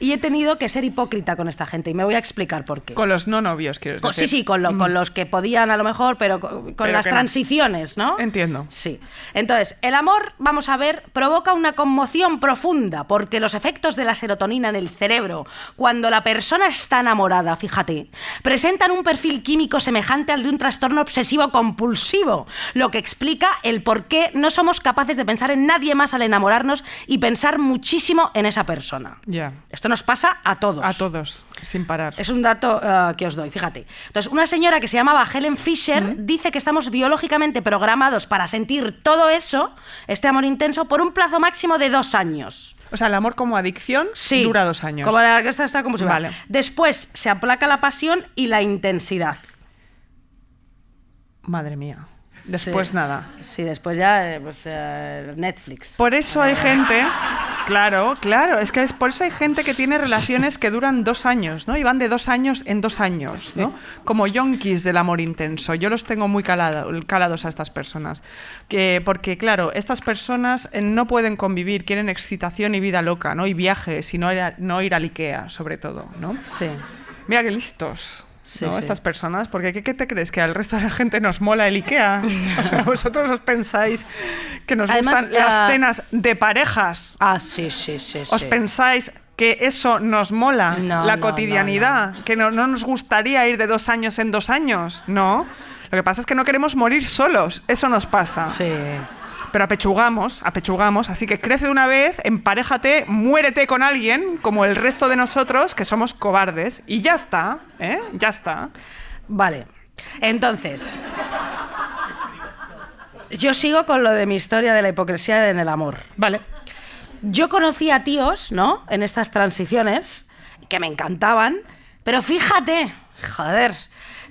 y he tenido que ser hipócrita con esta gente y me voy a explicar por qué. Con los no novios, quieres Con- decir. sí, sí, con, lo- con los que podían a lo mejor, pero con, con Pero las que no. transiciones, ¿no? Entiendo. Sí. Entonces, el amor, vamos a ver, provoca una conmoción profunda porque los efectos de la serotonina en el cerebro, cuando la persona está enamorada, fíjate, presentan un perfil químico semejante al de un trastorno obsesivo compulsivo, lo que explica el por qué no somos capaces de pensar en nadie más al enamorarnos y pensar muchísimo en esa persona. Ya. Esto nos pasa a todos. A todos, sin parar. Es un dato eh, que os doy, fíjate. Entonces, una señora que se llamaba Helen Fisher dice que estamos biológicamente programados para sentir todo eso, este amor intenso, por un plazo máximo de dos años. O sea, el amor como adicción Sí. dura dos años. Como la que esta está como si Vale. Después se aplaca la pasión y la intensidad. Madre mía. Después Sí. nada. Sí, después ya eh, pues, eh, Netflix. Por eso hay gente, claro, claro, es que es por eso hay gente que tiene relaciones que duran dos años, ¿no? Y van de dos años en dos años, ¿no? Como yonkis del amor intenso. Yo los tengo muy calado- calados a estas personas. Que, porque, claro, estas personas eh, no pueden convivir, quieren excitación y vida loca, ¿no? Y viajes, y no ir, a- no ir al Ikea, sobre todo, ¿no? Sí. Mira qué listos. Sí, ¿no? sí. Estas personas, porque ¿qué, qué te crees? ¿Que al resto de la gente nos mola el IKEA? O sea, vosotros os pensáis que nos Además, gustan las ah, cenas de parejas. Ah, sí, sí, sí. ¿Os sí. pensáis que eso nos mola? No, la no, cotidianidad. Que no, no nos gustaría ir de dos años en dos años. No. Lo que pasa es que no queremos morir solos. Eso nos pasa. Sí. Pero apechugamos, apechugamos. Así que crece de una vez, emparéjate, muérete con alguien, como el resto de nosotros, que somos cobardes. Y ya está, ¿eh? Ya está. Vale. Entonces. Yo sigo con lo de mi historia de la hipocresía en el amor. Vale. Yo conocí a tíos, ¿no? En estas transiciones, que me encantaban, pero fíjate, joder,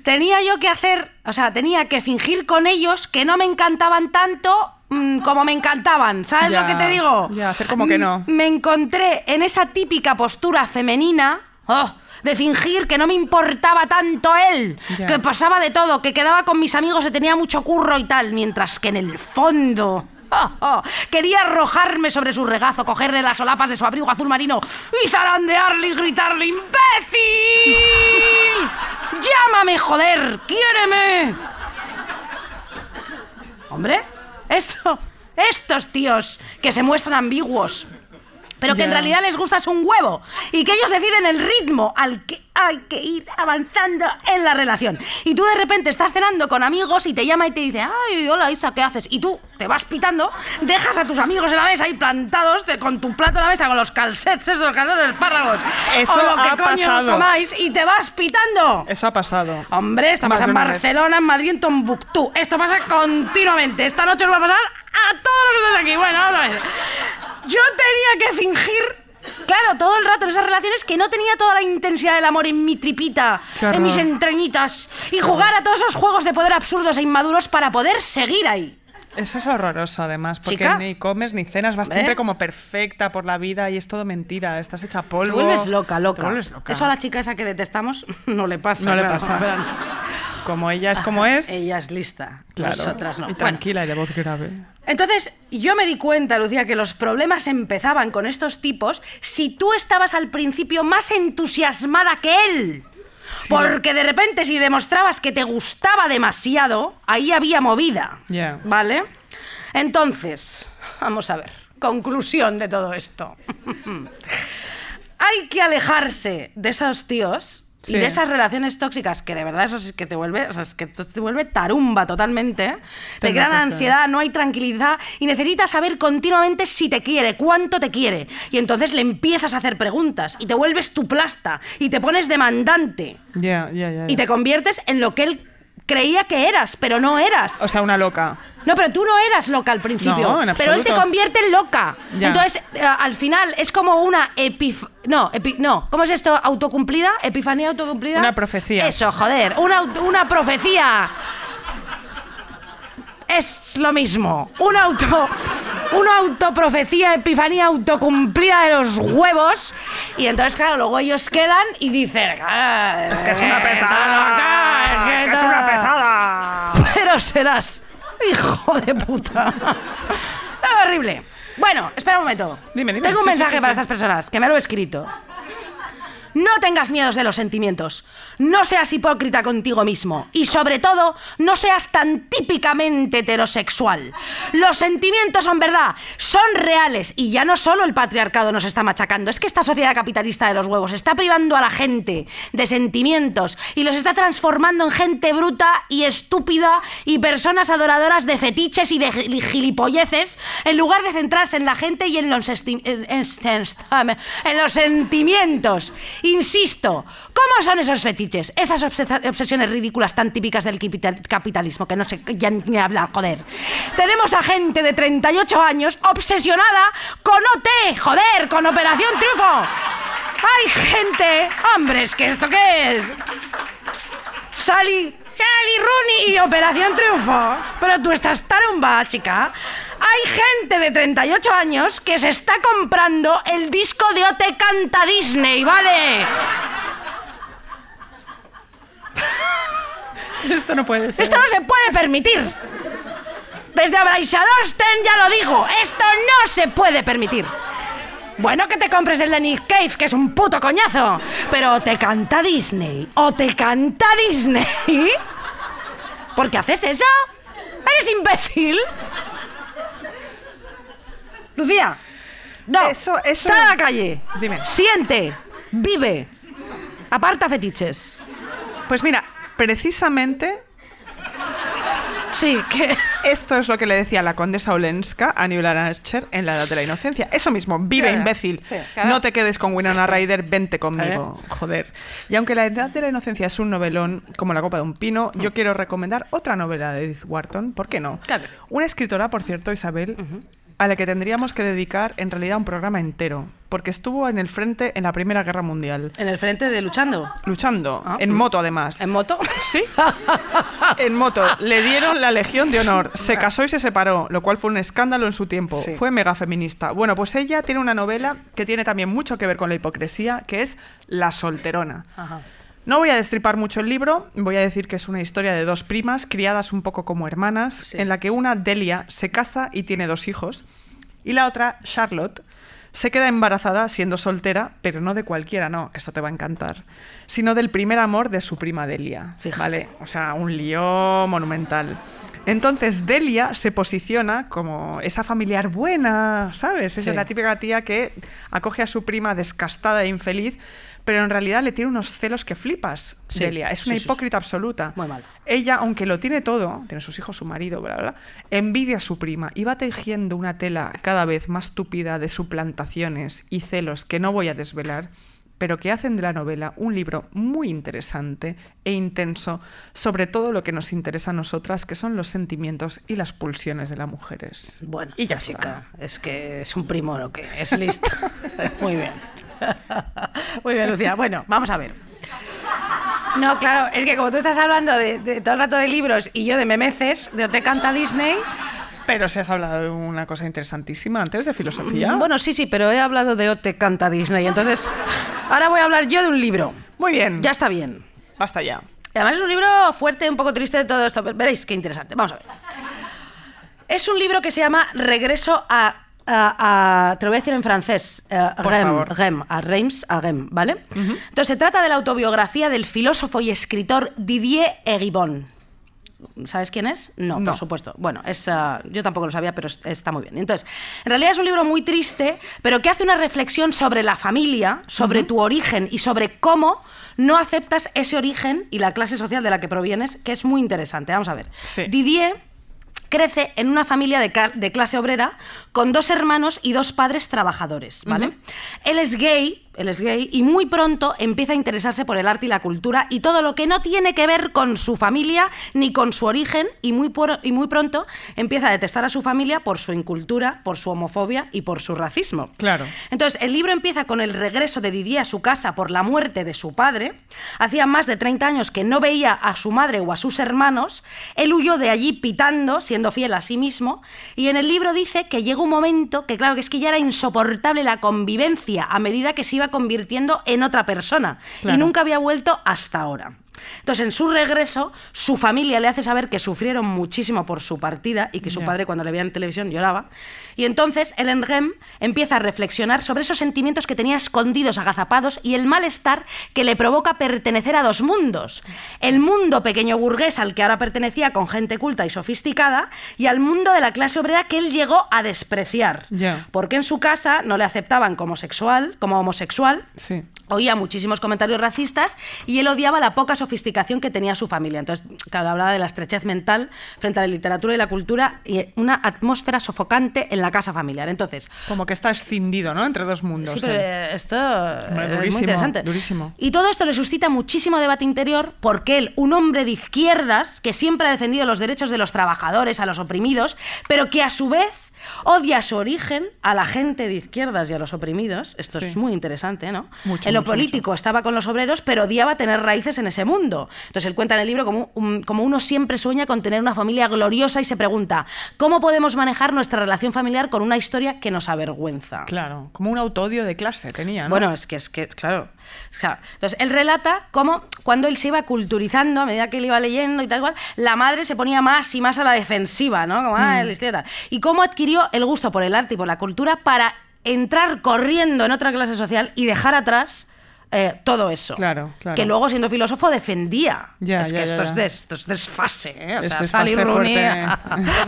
tenía yo que hacer, o sea, tenía que fingir con ellos que no me encantaban tanto mm, como me encantaban, ¿sabes Ya, lo que te digo? ya, hacer como que no. Mm, Me encontré en esa típica postura femenina, oh, de fingir que no me importaba tanto él, Ya. que pasaba de todo, que quedaba con mis amigos y tenía mucho curro y tal, mientras que en el fondo... oh, oh, quería arrojarme sobre su regazo, cogerle las solapas de su abrigo azul marino y zarandearle y gritarle ¡Imbécil! ¡Llámame, joder! ¡Quiéreme! Hombre, esto, estos tíos que se muestran ambiguos, pero que en realidad les gusta es un huevo y que ellos deciden el ritmo al que hay que ir avanzando en la relación. Y tú de repente estás cenando con amigos y te llama y te dice, ay, hola Isa, ¿qué haces? Y tú te vas pitando, dejas a tus amigos en la mesa ahí plantados te- con tu plato en la mesa, con los calcets, esos de espárragos, Eso o lo que ha coño pasado. comáis y te vas pitando. Eso ha pasado. Hombre, esto Más pasa en vez. Barcelona, en Madrid, en Tombuctú. Esto pasa continuamente. Esta noche os va a pasar a todos los que estáis aquí. Bueno, vamos a ver. Yo tenía que fingir, claro, todo el rato en esas relaciones que no tenía toda la intensidad del amor en mi tripita, en mis entrañitas, y jugar a todos esos juegos de poder absurdos e inmaduros para poder seguir ahí. Eso es horroroso, además, porque Chica. ni comes ni cenas, vas siempre como perfecta por la vida y es todo mentira, estás hecha polvo. Te vuelves loca, loca. Vuelves loca. Eso a la chica esa que detestamos no le pasa. No le pasa. pero no. Como ella es como es. Ella es lista, claro. nosotras no. Y Bueno, tranquila y de voz grave. Entonces, yo me di cuenta, Lucía, que los problemas empezaban con estos tipos si tú estabas al principio más entusiasmada que él. Porque de repente, si demostrabas que te gustaba demasiado, ahí había movida. Ya. ¿Vale? Entonces, vamos a ver. Conclusión de todo esto. Hay que alejarse de esos tíos Sí. y de esas relaciones tóxicas que de verdad eso es que te vuelve, o sea, es que te vuelve tarumba totalmente. ¿eh? Te crean ansiedad, no hay tranquilidad y necesitas saber continuamente si te quiere, cuánto te quiere. Y entonces le empiezas a hacer preguntas y te vuelves tu plasta y te pones demandante Ya, ya, ya. y te conviertes en lo que él creía que eras, pero no eras. O sea, una loca. No, pero tú no eras loca al principio. No, pero él te convierte en loca. Ya. Entonces, eh, al final, es como una epif... No, epi- no. ¿Cómo es esto? ¿Autocumplida? ¿Epifanía autocumplida? Una profecía. Eso, joder. Una, una profecía. Es lo mismo. Una auto... Una autoprofecía, epifanía autocumplida de los huevos. Y entonces, claro, luego ellos quedan y dicen... "Ah, Es que es una está pesada. loca, que es tal". una pesada. Pero serás hijo de puta. horrible. Bueno, espera un momento. Dime, dime. Tengo un Sí, mensaje sí, para estas personas, que me lo he escrito. No tengas miedos de los sentimientos. No seas hipócrita contigo mismo. Y sobre todo, no seas tan típicamente heterosexual. Los sentimientos son verdad, son reales. Y ya no solo el patriarcado nos está machacando, es que esta sociedad capitalista de los huevos está privando a la gente de sentimientos y los está transformando en gente bruta y estúpida y personas adoradoras de fetiches y de gil- gilipolleces en lugar de centrarse en la gente y en los, en los sentimientos. Insisto, ¿cómo son esos fetiches? Esas obses- obsesiones ridículas tan típicas del capital- capitalismo que no sé ya ni hablar, joder. Tenemos a gente de 38 años obsesionada con OT, joder, con Operación Triunfo. Hay gente, hombre, es que esto qué es. Sally, Sally Rooney y Operación Triunfo. Pero tú estás tarumba, chica. Hay gente de 38 años que se está comprando el disco de OT Canta Disney, ¿vale? Esto no puede ser. Esto no se puede permitir. Desde Abraixadorsten ya lo digo, esto no se puede permitir. Bueno que te compres el de Nick Cave, que es un puto coñazo, pero o te canta Disney, o te canta Disney. ¿Por qué haces eso? ¿Eres imbécil? Lucía, no. Eso- eso- Sal a la calle. Dime. Siente, vive. Aparta fetiches. Pues mira, precisamente Sí, que... esto es lo que le decía la condesa Olenska a Newland Archer en La Edad de la Inocencia. Eso mismo, vive Claro, imbécil. sí, claro. No te quedes con Winona Ryder, vente conmigo. Joder. Y aunque La Edad de la Inocencia es un novelón como la copa de un pino, yo quiero recomendar otra novela de Edith Wharton. ¿Por qué no? Claro. Una escritora, por cierto, Isabel, a la que tendríamos que dedicar en realidad un programa entero, porque estuvo en el frente en la Primera Guerra Mundial, En el frente de luchando. luchando, Ah. en moto además. ¿En moto? Sí. En moto. Le dieron la Legión de Honor. Se casó y se separó, lo cual fue un escándalo en su tiempo. Sí. Fue mega feminista. Bueno, pues ella tiene una novela que tiene también mucho que ver con la hipocresía, que es La solterona. Ajá. No voy a destripar mucho el libro, voy a decir que es una historia de dos primas, criadas un poco como hermanas, Sí. en la que una, Delia, se casa y tiene dos hijos, y la otra, Charlotte, se queda embarazada siendo soltera, pero no de cualquiera, no, que esto te va a encantar, sino del primer amor de su prima Delia. Fíjate. ¿Vale? O sea, un lío monumental. Entonces Delia se posiciona como esa familiar buena, ¿sabes? Es Sí. la típica tía que acoge a su prima descastada e infeliz, pero en realidad le tiene unos celos que flipas, Sí, Delia. Es una sí, sí, sí. hipócrita absoluta. Muy mal. Ella, aunque lo tiene todo, tiene sus hijos, su marido, bla, bla, bla, envidia a su prima y va tejiendo una tela cada vez más tupida de suplantaciones y celos que no voy a desvelar, pero que hacen de la novela un libro muy interesante e intenso sobre todo lo que nos interesa a nosotras, que son los sentimientos y las pulsiones de las mujeres. Bueno, y ya chica es que es un primo lo que es listo. Muy bien. Muy bien, Lucía. Bueno, vamos a ver. No, claro, es que como tú estás hablando de, de todo el rato de libros y yo de memeces, de te canta Disney. Pero si has hablado de una cosa interesantísima antes de filosofía. Mm, Bueno, sí, sí, pero he hablado de O te canta Disney. Entonces, ahora voy a hablar yo de un libro. muy bien. Ya está bien. Basta ya. Y Además es un libro fuerte, un poco triste de todo esto. Veréis qué interesante. Vamos a ver. Es un libro que se llama Regreso a... a- a- te lo voy a decir en francés. eh, Por Rem. Rem, a Reims, a Rem, ¿vale? Entonces se trata de la autobiografía del filósofo y escritor Didier Eribon. ¿Sabes quién es? No, No. por supuesto. Bueno, es, ah, yo tampoco lo sabía, pero es- está muy bien. Entonces, en realidad es un libro muy triste, pero que hace una reflexión sobre la familia, sobre tu origen y sobre cómo no aceptas ese origen y la clase social de la que provienes, que es muy interesante. Vamos a ver. Sí. Didier crece en una familia de clase obrera con dos hermanos y dos padres trabajadores, ¿vale? Él es gay, él es gay y muy pronto empieza a interesarse por el arte y la cultura y todo lo que no tiene que ver con su familia ni con su origen y muy, por- y muy pronto empieza a detestar a su familia por su incultura, por su homofobia y por su racismo. Claro. Entonces, el libro empieza con el regreso de Didier a su casa por la muerte de su padre. Hacía más de 30 años que no veía a su madre o a sus hermanos. Él huyó de allí pitando, siendo fiel a sí mismo. Y en el libro dice que llegó un momento que, claro, que es que ya era insoportable la convivencia a medida que se iba convirtiendo en otra persona. Claro. Y nunca había vuelto hasta ahora. Entonces, en su regreso, su familia le hace saber que sufrieron muchísimo por su partida y que su padre cuando le veía en televisión lloraba. Y entonces Ellen Rem empieza a reflexionar sobre esos sentimientos que tenía escondidos, agazapados y el malestar que le provoca pertenecer a dos mundos. El mundo pequeño burgués al que ahora pertenecía con gente culta y sofisticada y al mundo de la clase obrera que él llegó a despreciar. Porque en su casa no le aceptaban como sexual, como homosexual, Sí. oía muchísimos comentarios racistas y él odiaba la poca sofisticación que tenía su familia. Entonces, claro, hablaba de la estrechez mental frente a la literatura y la cultura y una atmósfera sofocante en la casa familiar. Entonces, Como que está escindido, ¿no? Entre dos mundos. Sí, pero él. eh, esto es muy durísimo, interesante. durísimo. Y todo esto le suscita muchísimo debate interior porque él, un hombre de izquierdas que siempre ha defendido los derechos de los trabajadores, a los oprimidos, pero que a su vez odia su origen a la gente de izquierdas y a los oprimidos. Esto Sí. es muy interesante, ¿no? Mucho, en lo mucho, político estaba con los obreros, pero odiaba tener raíces en ese mundo. Entonces él cuenta en el libro como, un- como uno siempre sueña con tener una familia gloriosa y se pregunta, ¿cómo podemos manejar nuestra relación familiar con una historia que nos avergüenza? Claro, como un autodio de clase tenía, ¿no? Bueno, es que es que, claro. Entonces, él relata cómo cuando él se iba culturizando, a medida que él iba leyendo y tal cual, la madre se ponía más y más a la defensiva, ¿no? Como, Mm. ah, el historia tal. Y cómo adquirió el gusto por el arte y por la cultura para entrar corriendo en otra clase social y dejar atrás eh, todo eso. Claro, claro. Que luego, siendo filósofo, defendía. Ya, es ya, que ya, esto, Es des- esto es desfase, ¿eh? O Es sea, desfase Sally Rooney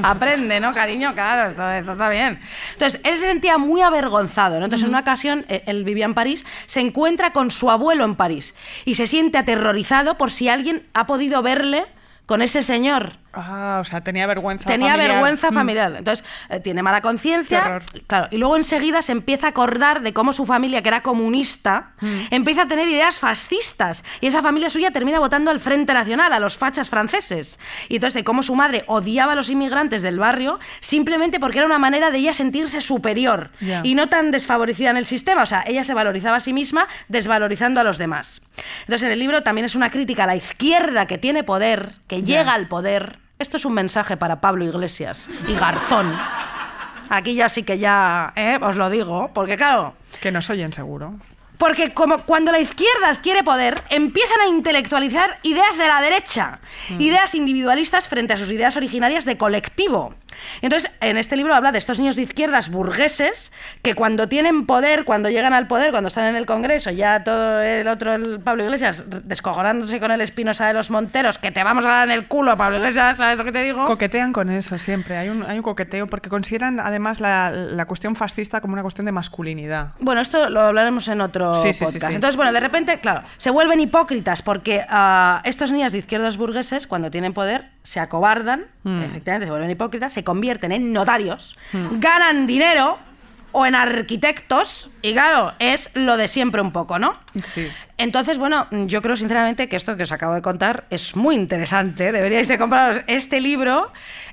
aprende, ¿no, cariño? Claro, esto, esto está bien. Entonces, él se sentía muy avergonzado, ¿no? Entonces, en una ocasión, eh, él vivía en París, se encuentra con su abuelo en París y se siente aterrorizado por si alguien ha podido verle con ese señor. Ah, o sea, tenía vergüenza Tenía familiar. vergüenza Mm. familiar. Entonces, eh, tiene mala conciencia. Claro, y luego enseguida se empieza a acordar de cómo su familia, que era comunista, Mm. empieza a tener ideas fascistas. Y esa familia suya termina votando al Frente Nacional, a los fachas franceses. Y entonces, de cómo su madre odiaba a los inmigrantes del barrio simplemente porque era una manera de ella sentirse superior Ya. y no tan desfavorecida en el sistema. O sea, ella se valorizaba a sí misma desvalorizando a los demás. Entonces, en el libro también es una crítica a la izquierda que tiene poder, que Ya. llega al poder. Esto es un mensaje para Pablo Iglesias y Garzón. Aquí ya sí que ya, ¿eh? os lo digo, porque claro, Que nos oyen seguro. porque como cuando la izquierda adquiere poder, empiezan a intelectualizar ideas de la derecha, ideas individualistas frente a sus ideas originarias de colectivo. Entonces, en este libro habla de estos niños de izquierdas burgueses que cuando tienen poder, cuando llegan al poder, cuando están en el Congreso, ya todo el otro, el Pablo Iglesias, descojonándose con el Espinosa de los Monteros, que te vamos a dar en el culo, Pablo Iglesias, ¿sabes lo que te digo? Coquetean con eso siempre. Hay un, hay un coqueteo porque consideran además la, la cuestión fascista como una cuestión de masculinidad. Bueno, esto lo hablaremos en otro Sí, podcast. sí. Entonces, bueno, de repente, claro, se vuelven hipócritas porque ah, estos niños de izquierdas burgueses, cuando tienen poder, se acobardan, Mm. efectivamente, se vuelven hipócritas, se convierten en notarios, ganan dinero o en arquitectos, y claro, es lo de siempre un poco, ¿no? Sí. Entonces, bueno, yo creo sinceramente que esto que os acabo de contar es muy interesante. Deberíais de compraros este libro.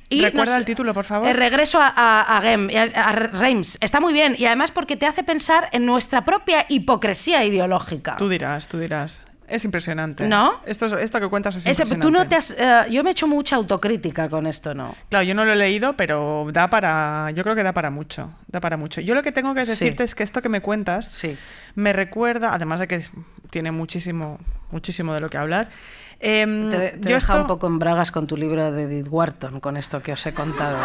Y Recuerda nos- el título, por favor. El regreso a, a, a Reims. Está muy bien. Y además porque te hace pensar en nuestra propia hipocresía ideológica. Tú dirás, tú dirás. Es impresionante. ¿No? Esto, es- esto que cuentas es Ese- impresionante. tú no te has, eh, yo me he hecho mucha autocrítica con esto, ¿no? Claro, yo no lo he leído, pero da para. Yo creo que da para mucho. Da para mucho. Yo lo que tengo que Sí. decirte es que esto que me cuentas Sí. me recuerda, además de que tiene muchísimo, muchísimo de lo que hablar. em, Te, te yo deja esto- un poco en bragas con tu libro de Edith Wharton, con esto que os he contado.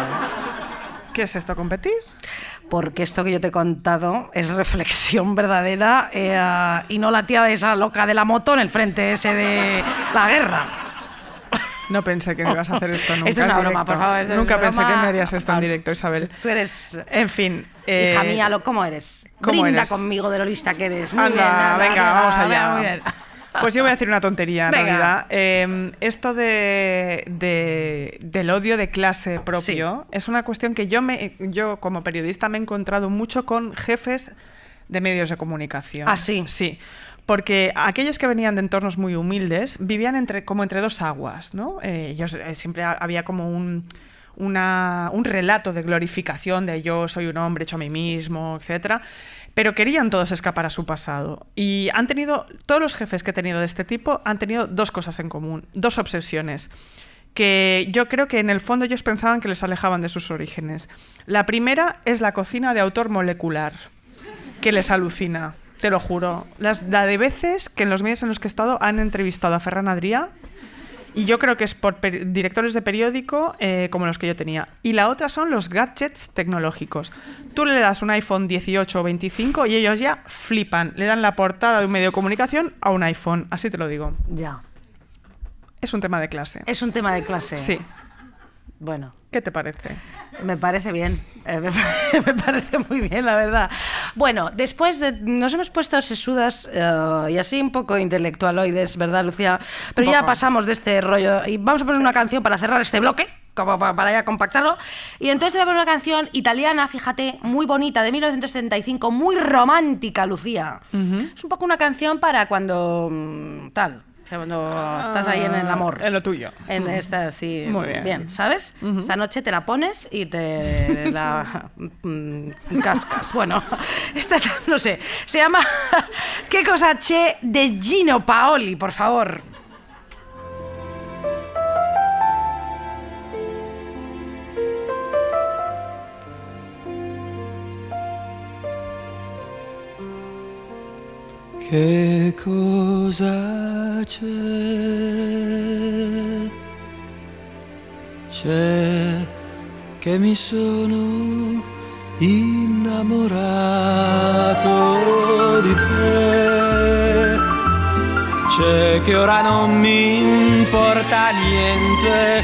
¿Qué es esto, competir? Porque esto que yo te he contado es reflexión verdadera eh, y no la tía de esa loca de la moto en el frente ese de la guerra. No pensé que me ibas a hacer esto nunca. Esto es una broma, por favor. Nunca pensé broma. que me harías esto en directo, Isabel. Tú eres En fin. hija eh, mía, lo, ¿cómo eres? ¿cómo Brinda eres? conmigo de lo lista que eres. Muy Anda, bien, venga, vamos allá. muy bien. Pues yo voy a decir una tontería, en Venga. realidad. Eh, esto de, de- del odio de clase propio es una cuestión que yo, me, yo, como periodista, me he encontrado mucho con jefes de medios de comunicación. ¿Ah, sí? Sí. Porque aquellos que venían de entornos muy humildes vivían entre, como entre dos aguas, ¿no? Eh, ellos, eh, siempre ha- había como un, una- un relato de glorificación de yo soy un hombre hecho a mí mismo, etcétera, pero querían todos escapar a su pasado. Y han tenido, todos los jefes que he tenido de este tipo han tenido dos cosas en común, dos obsesiones que yo creo que en el fondo ellos pensaban que les alejaban de sus orígenes. La primera es la cocina de autor molecular, que les alucina. Te lo juro. Las, la de veces que en los medios en los que he estado han entrevistado a Ferran Adrià y yo creo que es por directores de periódico eh, como los que yo tenía. Y la otra son los gadgets tecnológicos. Tú le das un iPhone 18 o 25 y ellos ya flipan. Le dan la portada de un medio de comunicación a un iPhone. Así te lo digo. Ya. Es un tema de clase. Es un tema de clase. Sí. Bueno, ¿Qué te parece? me parece bien. Eh, me, me parece muy bien, la verdad. Bueno, después de. Nos hemos puesto sesudas eh, y así un poco intelectualoides, ¿verdad, Lucía? Pero ya pasamos de este rollo. Y vamos a poner una canción para cerrar este bloque. Como pa- para ya compactarlo. Y entonces te voy a poner una canción italiana, fíjate, muy bonita, de 1975, muy romántica, Lucía. Es un poco una canción para cuando. mm, tal. Cuando estás ahí en el amor. En lo tuyo. En esta, sí. Muy bien. ¿sabes? Esta noche te la pones y te la mm, cascas. Bueno, esta es, no sé, se llama ¿Qué cosa che de Gino Paoli, por favor? Che cosa c'è? C'è che mi sono innamorato di te. C'è che ora non mi importa niente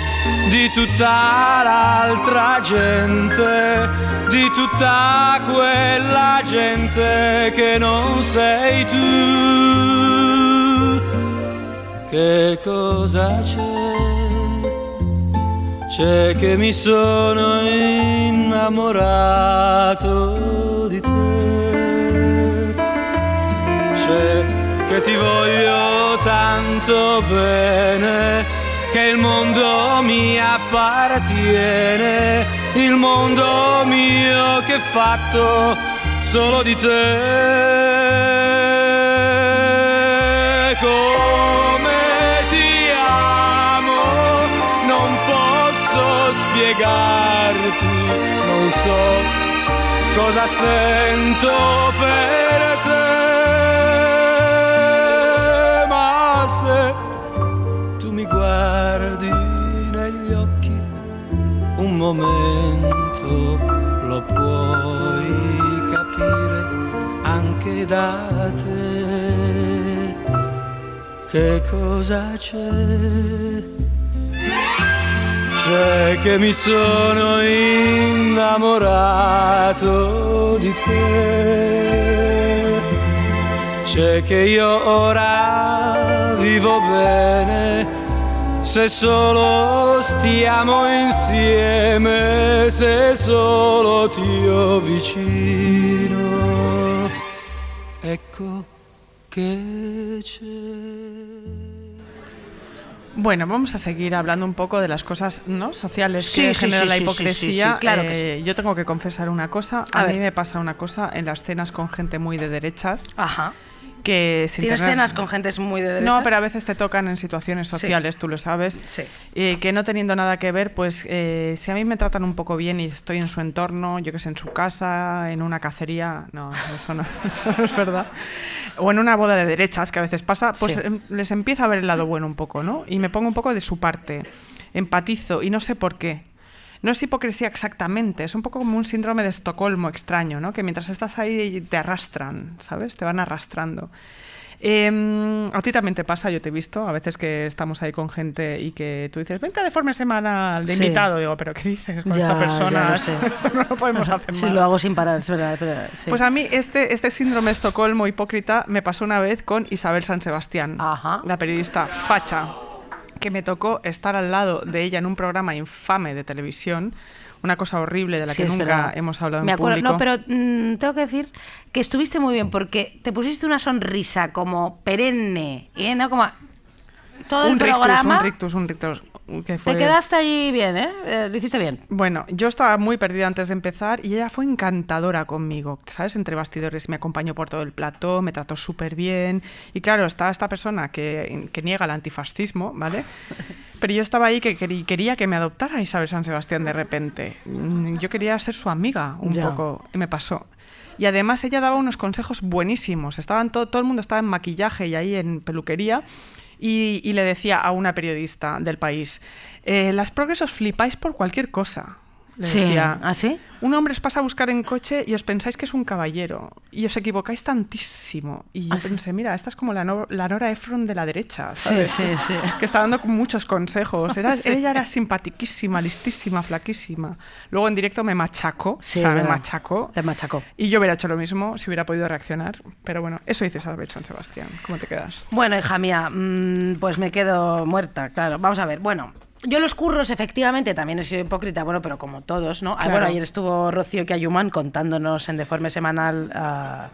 di tutta l'altra gente, di tutta quella gente che non sei tu. Che cosa c'è? C'è che mi sono innamorato di te. C'è che ti voglio tanto bene, che il mondo mi appartiene, il mondo mio che è fatto solo di te. Come ti amo, non posso spiegarti, non so cosa sento per te, momento lo puoi capire anche da te. Che cosa c'è? C'è che mi sono innamorato di te. C'è che io ora vivo bene. Se solo stiamo insieme, se solo ti ho vicino, ecco che c'è. Bueno, vamos a seguir hablando un poco de las cosas no sociales Sí, que sí, genera sí, la sí, sí, hipocresía. sí, sí, claro que Eh, Yo tengo que confesar una cosa. A A, mí ver. me pasa una cosa en las cenas con gente muy de derechas Ajá. Que sin ¿Tienes tener- cenas con gente muy de derechas? No, pero a veces te tocan en situaciones sociales, tú lo sabes. Sí. eh, que no teniendo nada que ver, pues eh, si a mí me tratan un poco bien y estoy en su entorno, yo que sé, en su casa, en una cacería, no, eso no, eso no es verdad. O en una boda de derechas, que a veces pasa, pues Sí. em, les empieza a ver el lado bueno un poco, ¿no? Y me pongo un poco de su parte, empatizo y no sé por qué. No es hipocresía exactamente, es un poco como un síndrome de Estocolmo extraño, ¿no? Que mientras estás ahí te arrastran, ¿sabes? Te van arrastrando. Em, a ti también te pasa, yo te he visto, a veces que estamos ahí con gente y que tú dices, vente de forma semanal de Sí. invitado. Digo, ¿pero qué dices con Ya, esta persona? lo sé. Esto no lo podemos hacer Sí, más. lo hago sin parar, es verdad. sí. Pues a mí este, este síndrome de Estocolmo hipócrita me pasó una vez con Isabel San Sebastián, Ajá. la periodista facha, que me tocó estar al lado de ella en un programa infame de televisión, una cosa horrible de la Sí, que nunca verdad. hemos hablado Me en acuerdo, público. No, pero mm, tengo que decir que estuviste muy bien porque te pusiste una sonrisa como perenne, ¿eh? ¿no? Como todo un el rictus, programa. un rictus, un rictus. que fue... Te quedaste ahí bien, ¿eh? Eh, Lo hiciste bien. Bueno, yo estaba muy perdida antes de empezar y ella fue encantadora conmigo, ¿sabes? Entre bastidores me acompañó por todo el plató, me trató súper bien. Y claro, está esta persona que, que niega el antifascismo, ¿vale? Pero yo estaba ahí que querí- quería que me adoptara Isabel San Sebastián de repente. Mm, Yo quería ser su amiga un Ya. poco y me pasó. Y además ella daba unos consejos buenísimos. Estaban to- todo el mundo estaba en maquillaje y ahí en peluquería. Y, y le decía a una periodista del país, eh, las progresos flipáis por cualquier cosa. Le Sí. decía, ¿Ah, sí? un hombre os pasa a buscar en coche y os pensáis que es un caballero y os equivocáis tantísimo. Y yo ¿Ah, sí? pensé, mira, esta es como la, No- la Nora Ephron de la derecha, Sí, ¿sabes? sí, sí. Que está dando muchos consejos. Era, Sí. Ella era simpatiquísima, listísima, flaquísima. Luego en directo me machacó, Sí, o sea, me machacó. Te machacó. Y yo hubiera hecho lo mismo si hubiera podido reaccionar. Pero bueno, eso hizo Isabel San Sebastián. ¿Cómo te quedas? Bueno, hija mía, mm, pues me quedo muerta, claro. Vamos a ver, bueno. Yo los curros, efectivamente, también he sido hipócrita, bueno, pero como todos, ¿no? Ah, Claro. bueno, ayer estuvo Rocío Kiayumán contándonos en Deforme Semanal... ah,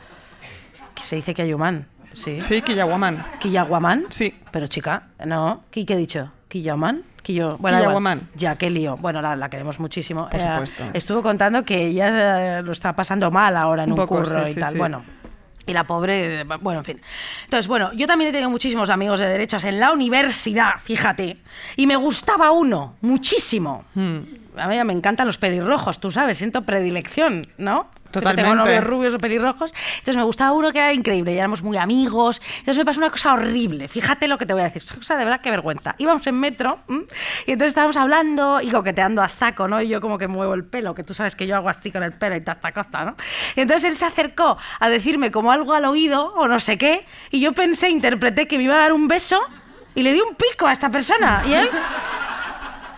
¿qué se dice Kiayumán? Sí. Sí, Killaguamán. ¿Kiyaguamán? Sí. Pero chica, no. ¿Qué, qué he dicho? ¿Kiyaman? Quillo, bueno, igual. Ya, qué lío. Bueno, la, la queremos muchísimo. Por Eh, supuesto. estuvo contando que ella eh, lo está pasando mal ahora en Un un, poco, curro sí, y sí, tal. sí. Bueno. Y la pobre, bueno, en fin. Entonces, bueno, yo también he tenido muchísimos amigos de derechos en la universidad, fíjate. Y me gustaba uno, muchísimo. Hmm. A mí me encantan los pelirrojos, tú sabes, siento predilección, ¿no? Totalmente. Tengo novios rubios o pelirrojos. Entonces me gustaba uno que era increíble, y éramos muy amigos. Entonces me pasó una cosa horrible. Fíjate lo que te voy a decir. Es una cosa de verdad que vergüenza. Íbamos en metro ¿m? y entonces estábamos hablando y coqueteando a saco, ¿no? Y yo como que muevo el pelo, que tú sabes que yo hago así con el pelo y tasta costa, ¿no? Y entonces él se acercó a decirme como algo al oído o no sé qué y yo pensé, interpreté que me iba a dar un beso y le di un pico a esta persona. Y él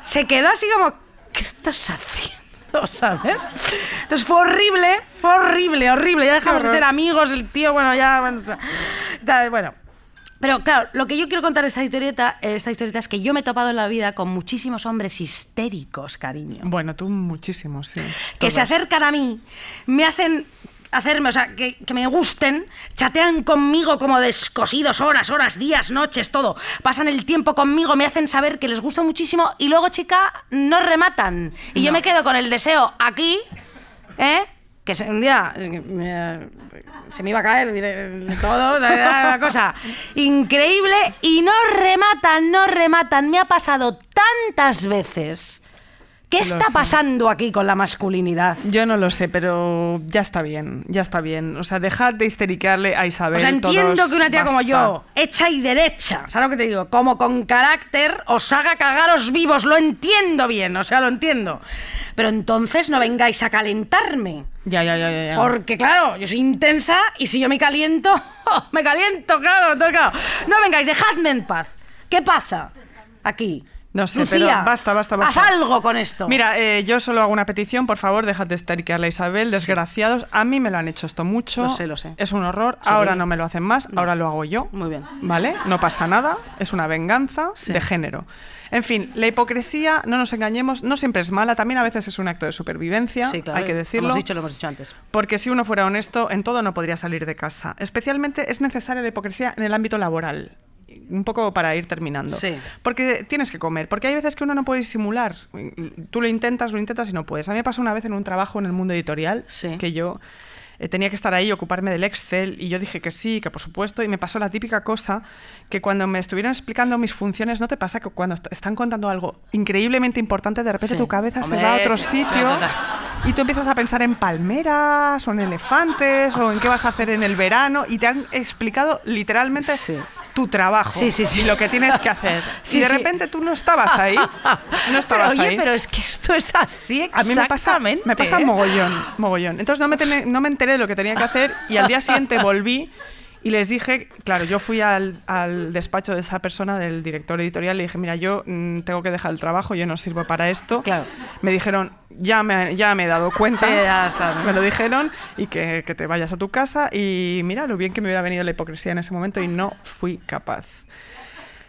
se quedó así como, ¿qué estás haciendo? ¿Sabes? Entonces fue horrible, fue horrible, horrible. Ya dejamos de ser amigos, el tío, bueno, ya, bueno, o sea, tal, bueno. Pero claro, lo que yo quiero contar esta historieta, esta historieta es que yo me he topado en la vida con muchísimos hombres histéricos, cariño Bueno, tú muchísimo, sí. que se acercan a mí, me hacen hacerme, o sea, que, que me gusten, chatean conmigo como descosidos horas, horas, días, noches, todo. Pasan el tiempo conmigo, me hacen saber que les gusto muchísimo y luego, chica, no rematan. Y yo me quedo con el deseo aquí, ¿eh? Que se- un día eh, me- se me iba a caer dire- todo, era una cosa increíble y no rematan, no rematan. Me ha pasado tantas veces. ¿Qué Lo está sé. pasando aquí con la masculinidad? Yo no lo sé, pero ya está bien, ya está bien. O sea, dejad de histericarle a Isabel. O sea, entiendo todos, que una tía como yo, hecha y derecha, ¿sabes lo que te digo? Como con carácter, os haga cagaros vivos, lo entiendo bien, o sea, lo entiendo. Pero entonces no vengáis a calentarme. Ya, ya, ya, ya. ya. Porque claro, yo soy intensa y si yo me caliento, me caliento, claro, entonces, claro. No vengáis, dejadme en paz. ¿Qué pasa aquí? No sé, Lucía, pero basta, basta, basta. Haz algo con esto. Mira, eh, yo solo hago una petición, por favor, dejad de histericarle a Isabel, desgraciados. A mí me lo han hecho esto mucho. Lo sé, lo sé. Es un horror. Sí. Ahora no me lo hacen más, ahora lo hago yo. Muy bien. ¿Vale? No pasa nada, es una venganza Sí. de género. En fin, la hipocresía, no nos engañemos, no siempre es mala, también a veces es un acto de supervivencia, Sí, claro, hay que Lo decirlo. hemos dicho, lo hemos dicho antes. Porque si uno fuera honesto, en todo no podría salir de casa. Especialmente es necesaria la hipocresía en el ámbito laboral. Un poco para ir terminando. Sí. Porque tienes que comer. Porque hay veces que uno no puede simular. Tú lo intentas, lo intentas y no puedes. A mí me pasó una vez en un trabajo en el mundo editorial Sí. que yo eh, tenía que estar ahí y ocuparme del Excel y yo dije que sí, que por supuesto. Y me pasó la típica cosa que cuando me estuvieron explicando mis funciones, ¿no te pasa que cuando est- están contando algo increíblemente importante, de repente Sí. tu cabeza se va a otro sí. sitio? Y tú empiezas a pensar en palmeras o en elefantes o en qué vas a hacer en el verano y te han explicado literalmente Sí. Tu trabajo Sí, sí, sí. y lo que tienes que hacer. Y de repente tú no estabas ahí. No estabas pero, oye, ahí. pero es que esto es así A mí me pasa, exactamente. me pasa ¿eh? mogollón, mogollón. Entonces no me, no me enteré de lo que tenía que hacer y al día siguiente volví y les dije, claro, yo fui al, al despacho de esa persona, del director editorial, y le dije, mira, yo mm, tengo que dejar el trabajo, yo no sirvo para esto. Claro. Me dijeron, ya me, ya me he dado cuenta. Sí, ya está. Me lo dijeron y que, que te vayas a tu casa y mira lo bien que me hubiera venido la hipocresía en ese momento y no fui capaz.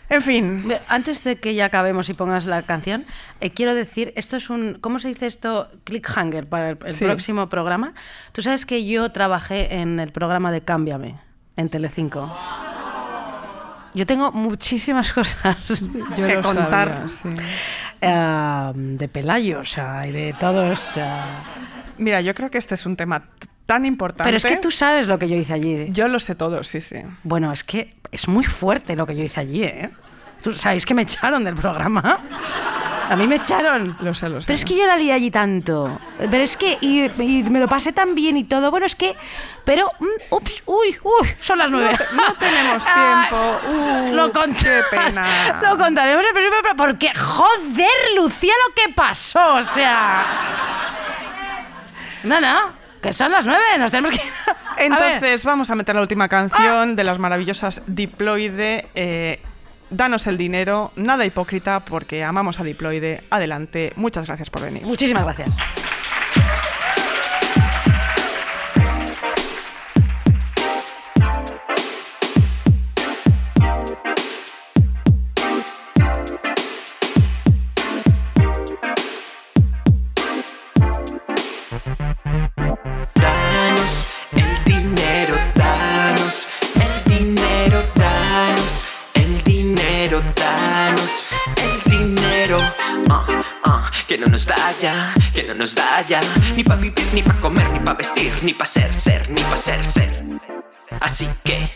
En fin, Antes de que ya acabemos y pongas la canción, eh, quiero decir, esto es un, ¿cómo se dice esto? Clickhanger para el, el Sí. próximo programa. Tú sabes que yo trabajé en el programa de Cámbiame, en Telecinco. yo tengo muchísimas cosas Yo que contar sabía, sí. eh, de Pelayo, o sea, y de todos. Mira, yo creo que este es un tema tan importante. Pero es que tú sabes lo que yo hice allí. Yo lo sé todo, sí, sí. Bueno, es que es muy fuerte lo que yo hice allí, ¿eh? ¿Tú sabéis que me echaron del programa? A mí me echaron. Lo sé, lo sé. Pero es que yo la lié allí tanto. Pero es que. Y, y me lo pasé tan bien y todo. Bueno, es que. Pero. mm, ups, uy, uy, son las nueve. no tenemos Ah, tiempo. lo Ups, cont- qué pena. Lo contaremos en próximo programa, Porque, joder, Lucía, lo que pasó. O sea. No, no. Que son las nueve. Nos tenemos que. ir. A ver. Entonces, vamos a meter la última canción de las maravillosas Diploide. eh, danos el dinero, nada hipócrita, porque amamos a Diploide. Adelante, muchas gracias por venir. Muchísimas gracias. Da ya, ni pa' vivir, ni pa' comer, ni pa' vestir, ni pa' ser, ser, ni pa' ser, ser. Así que,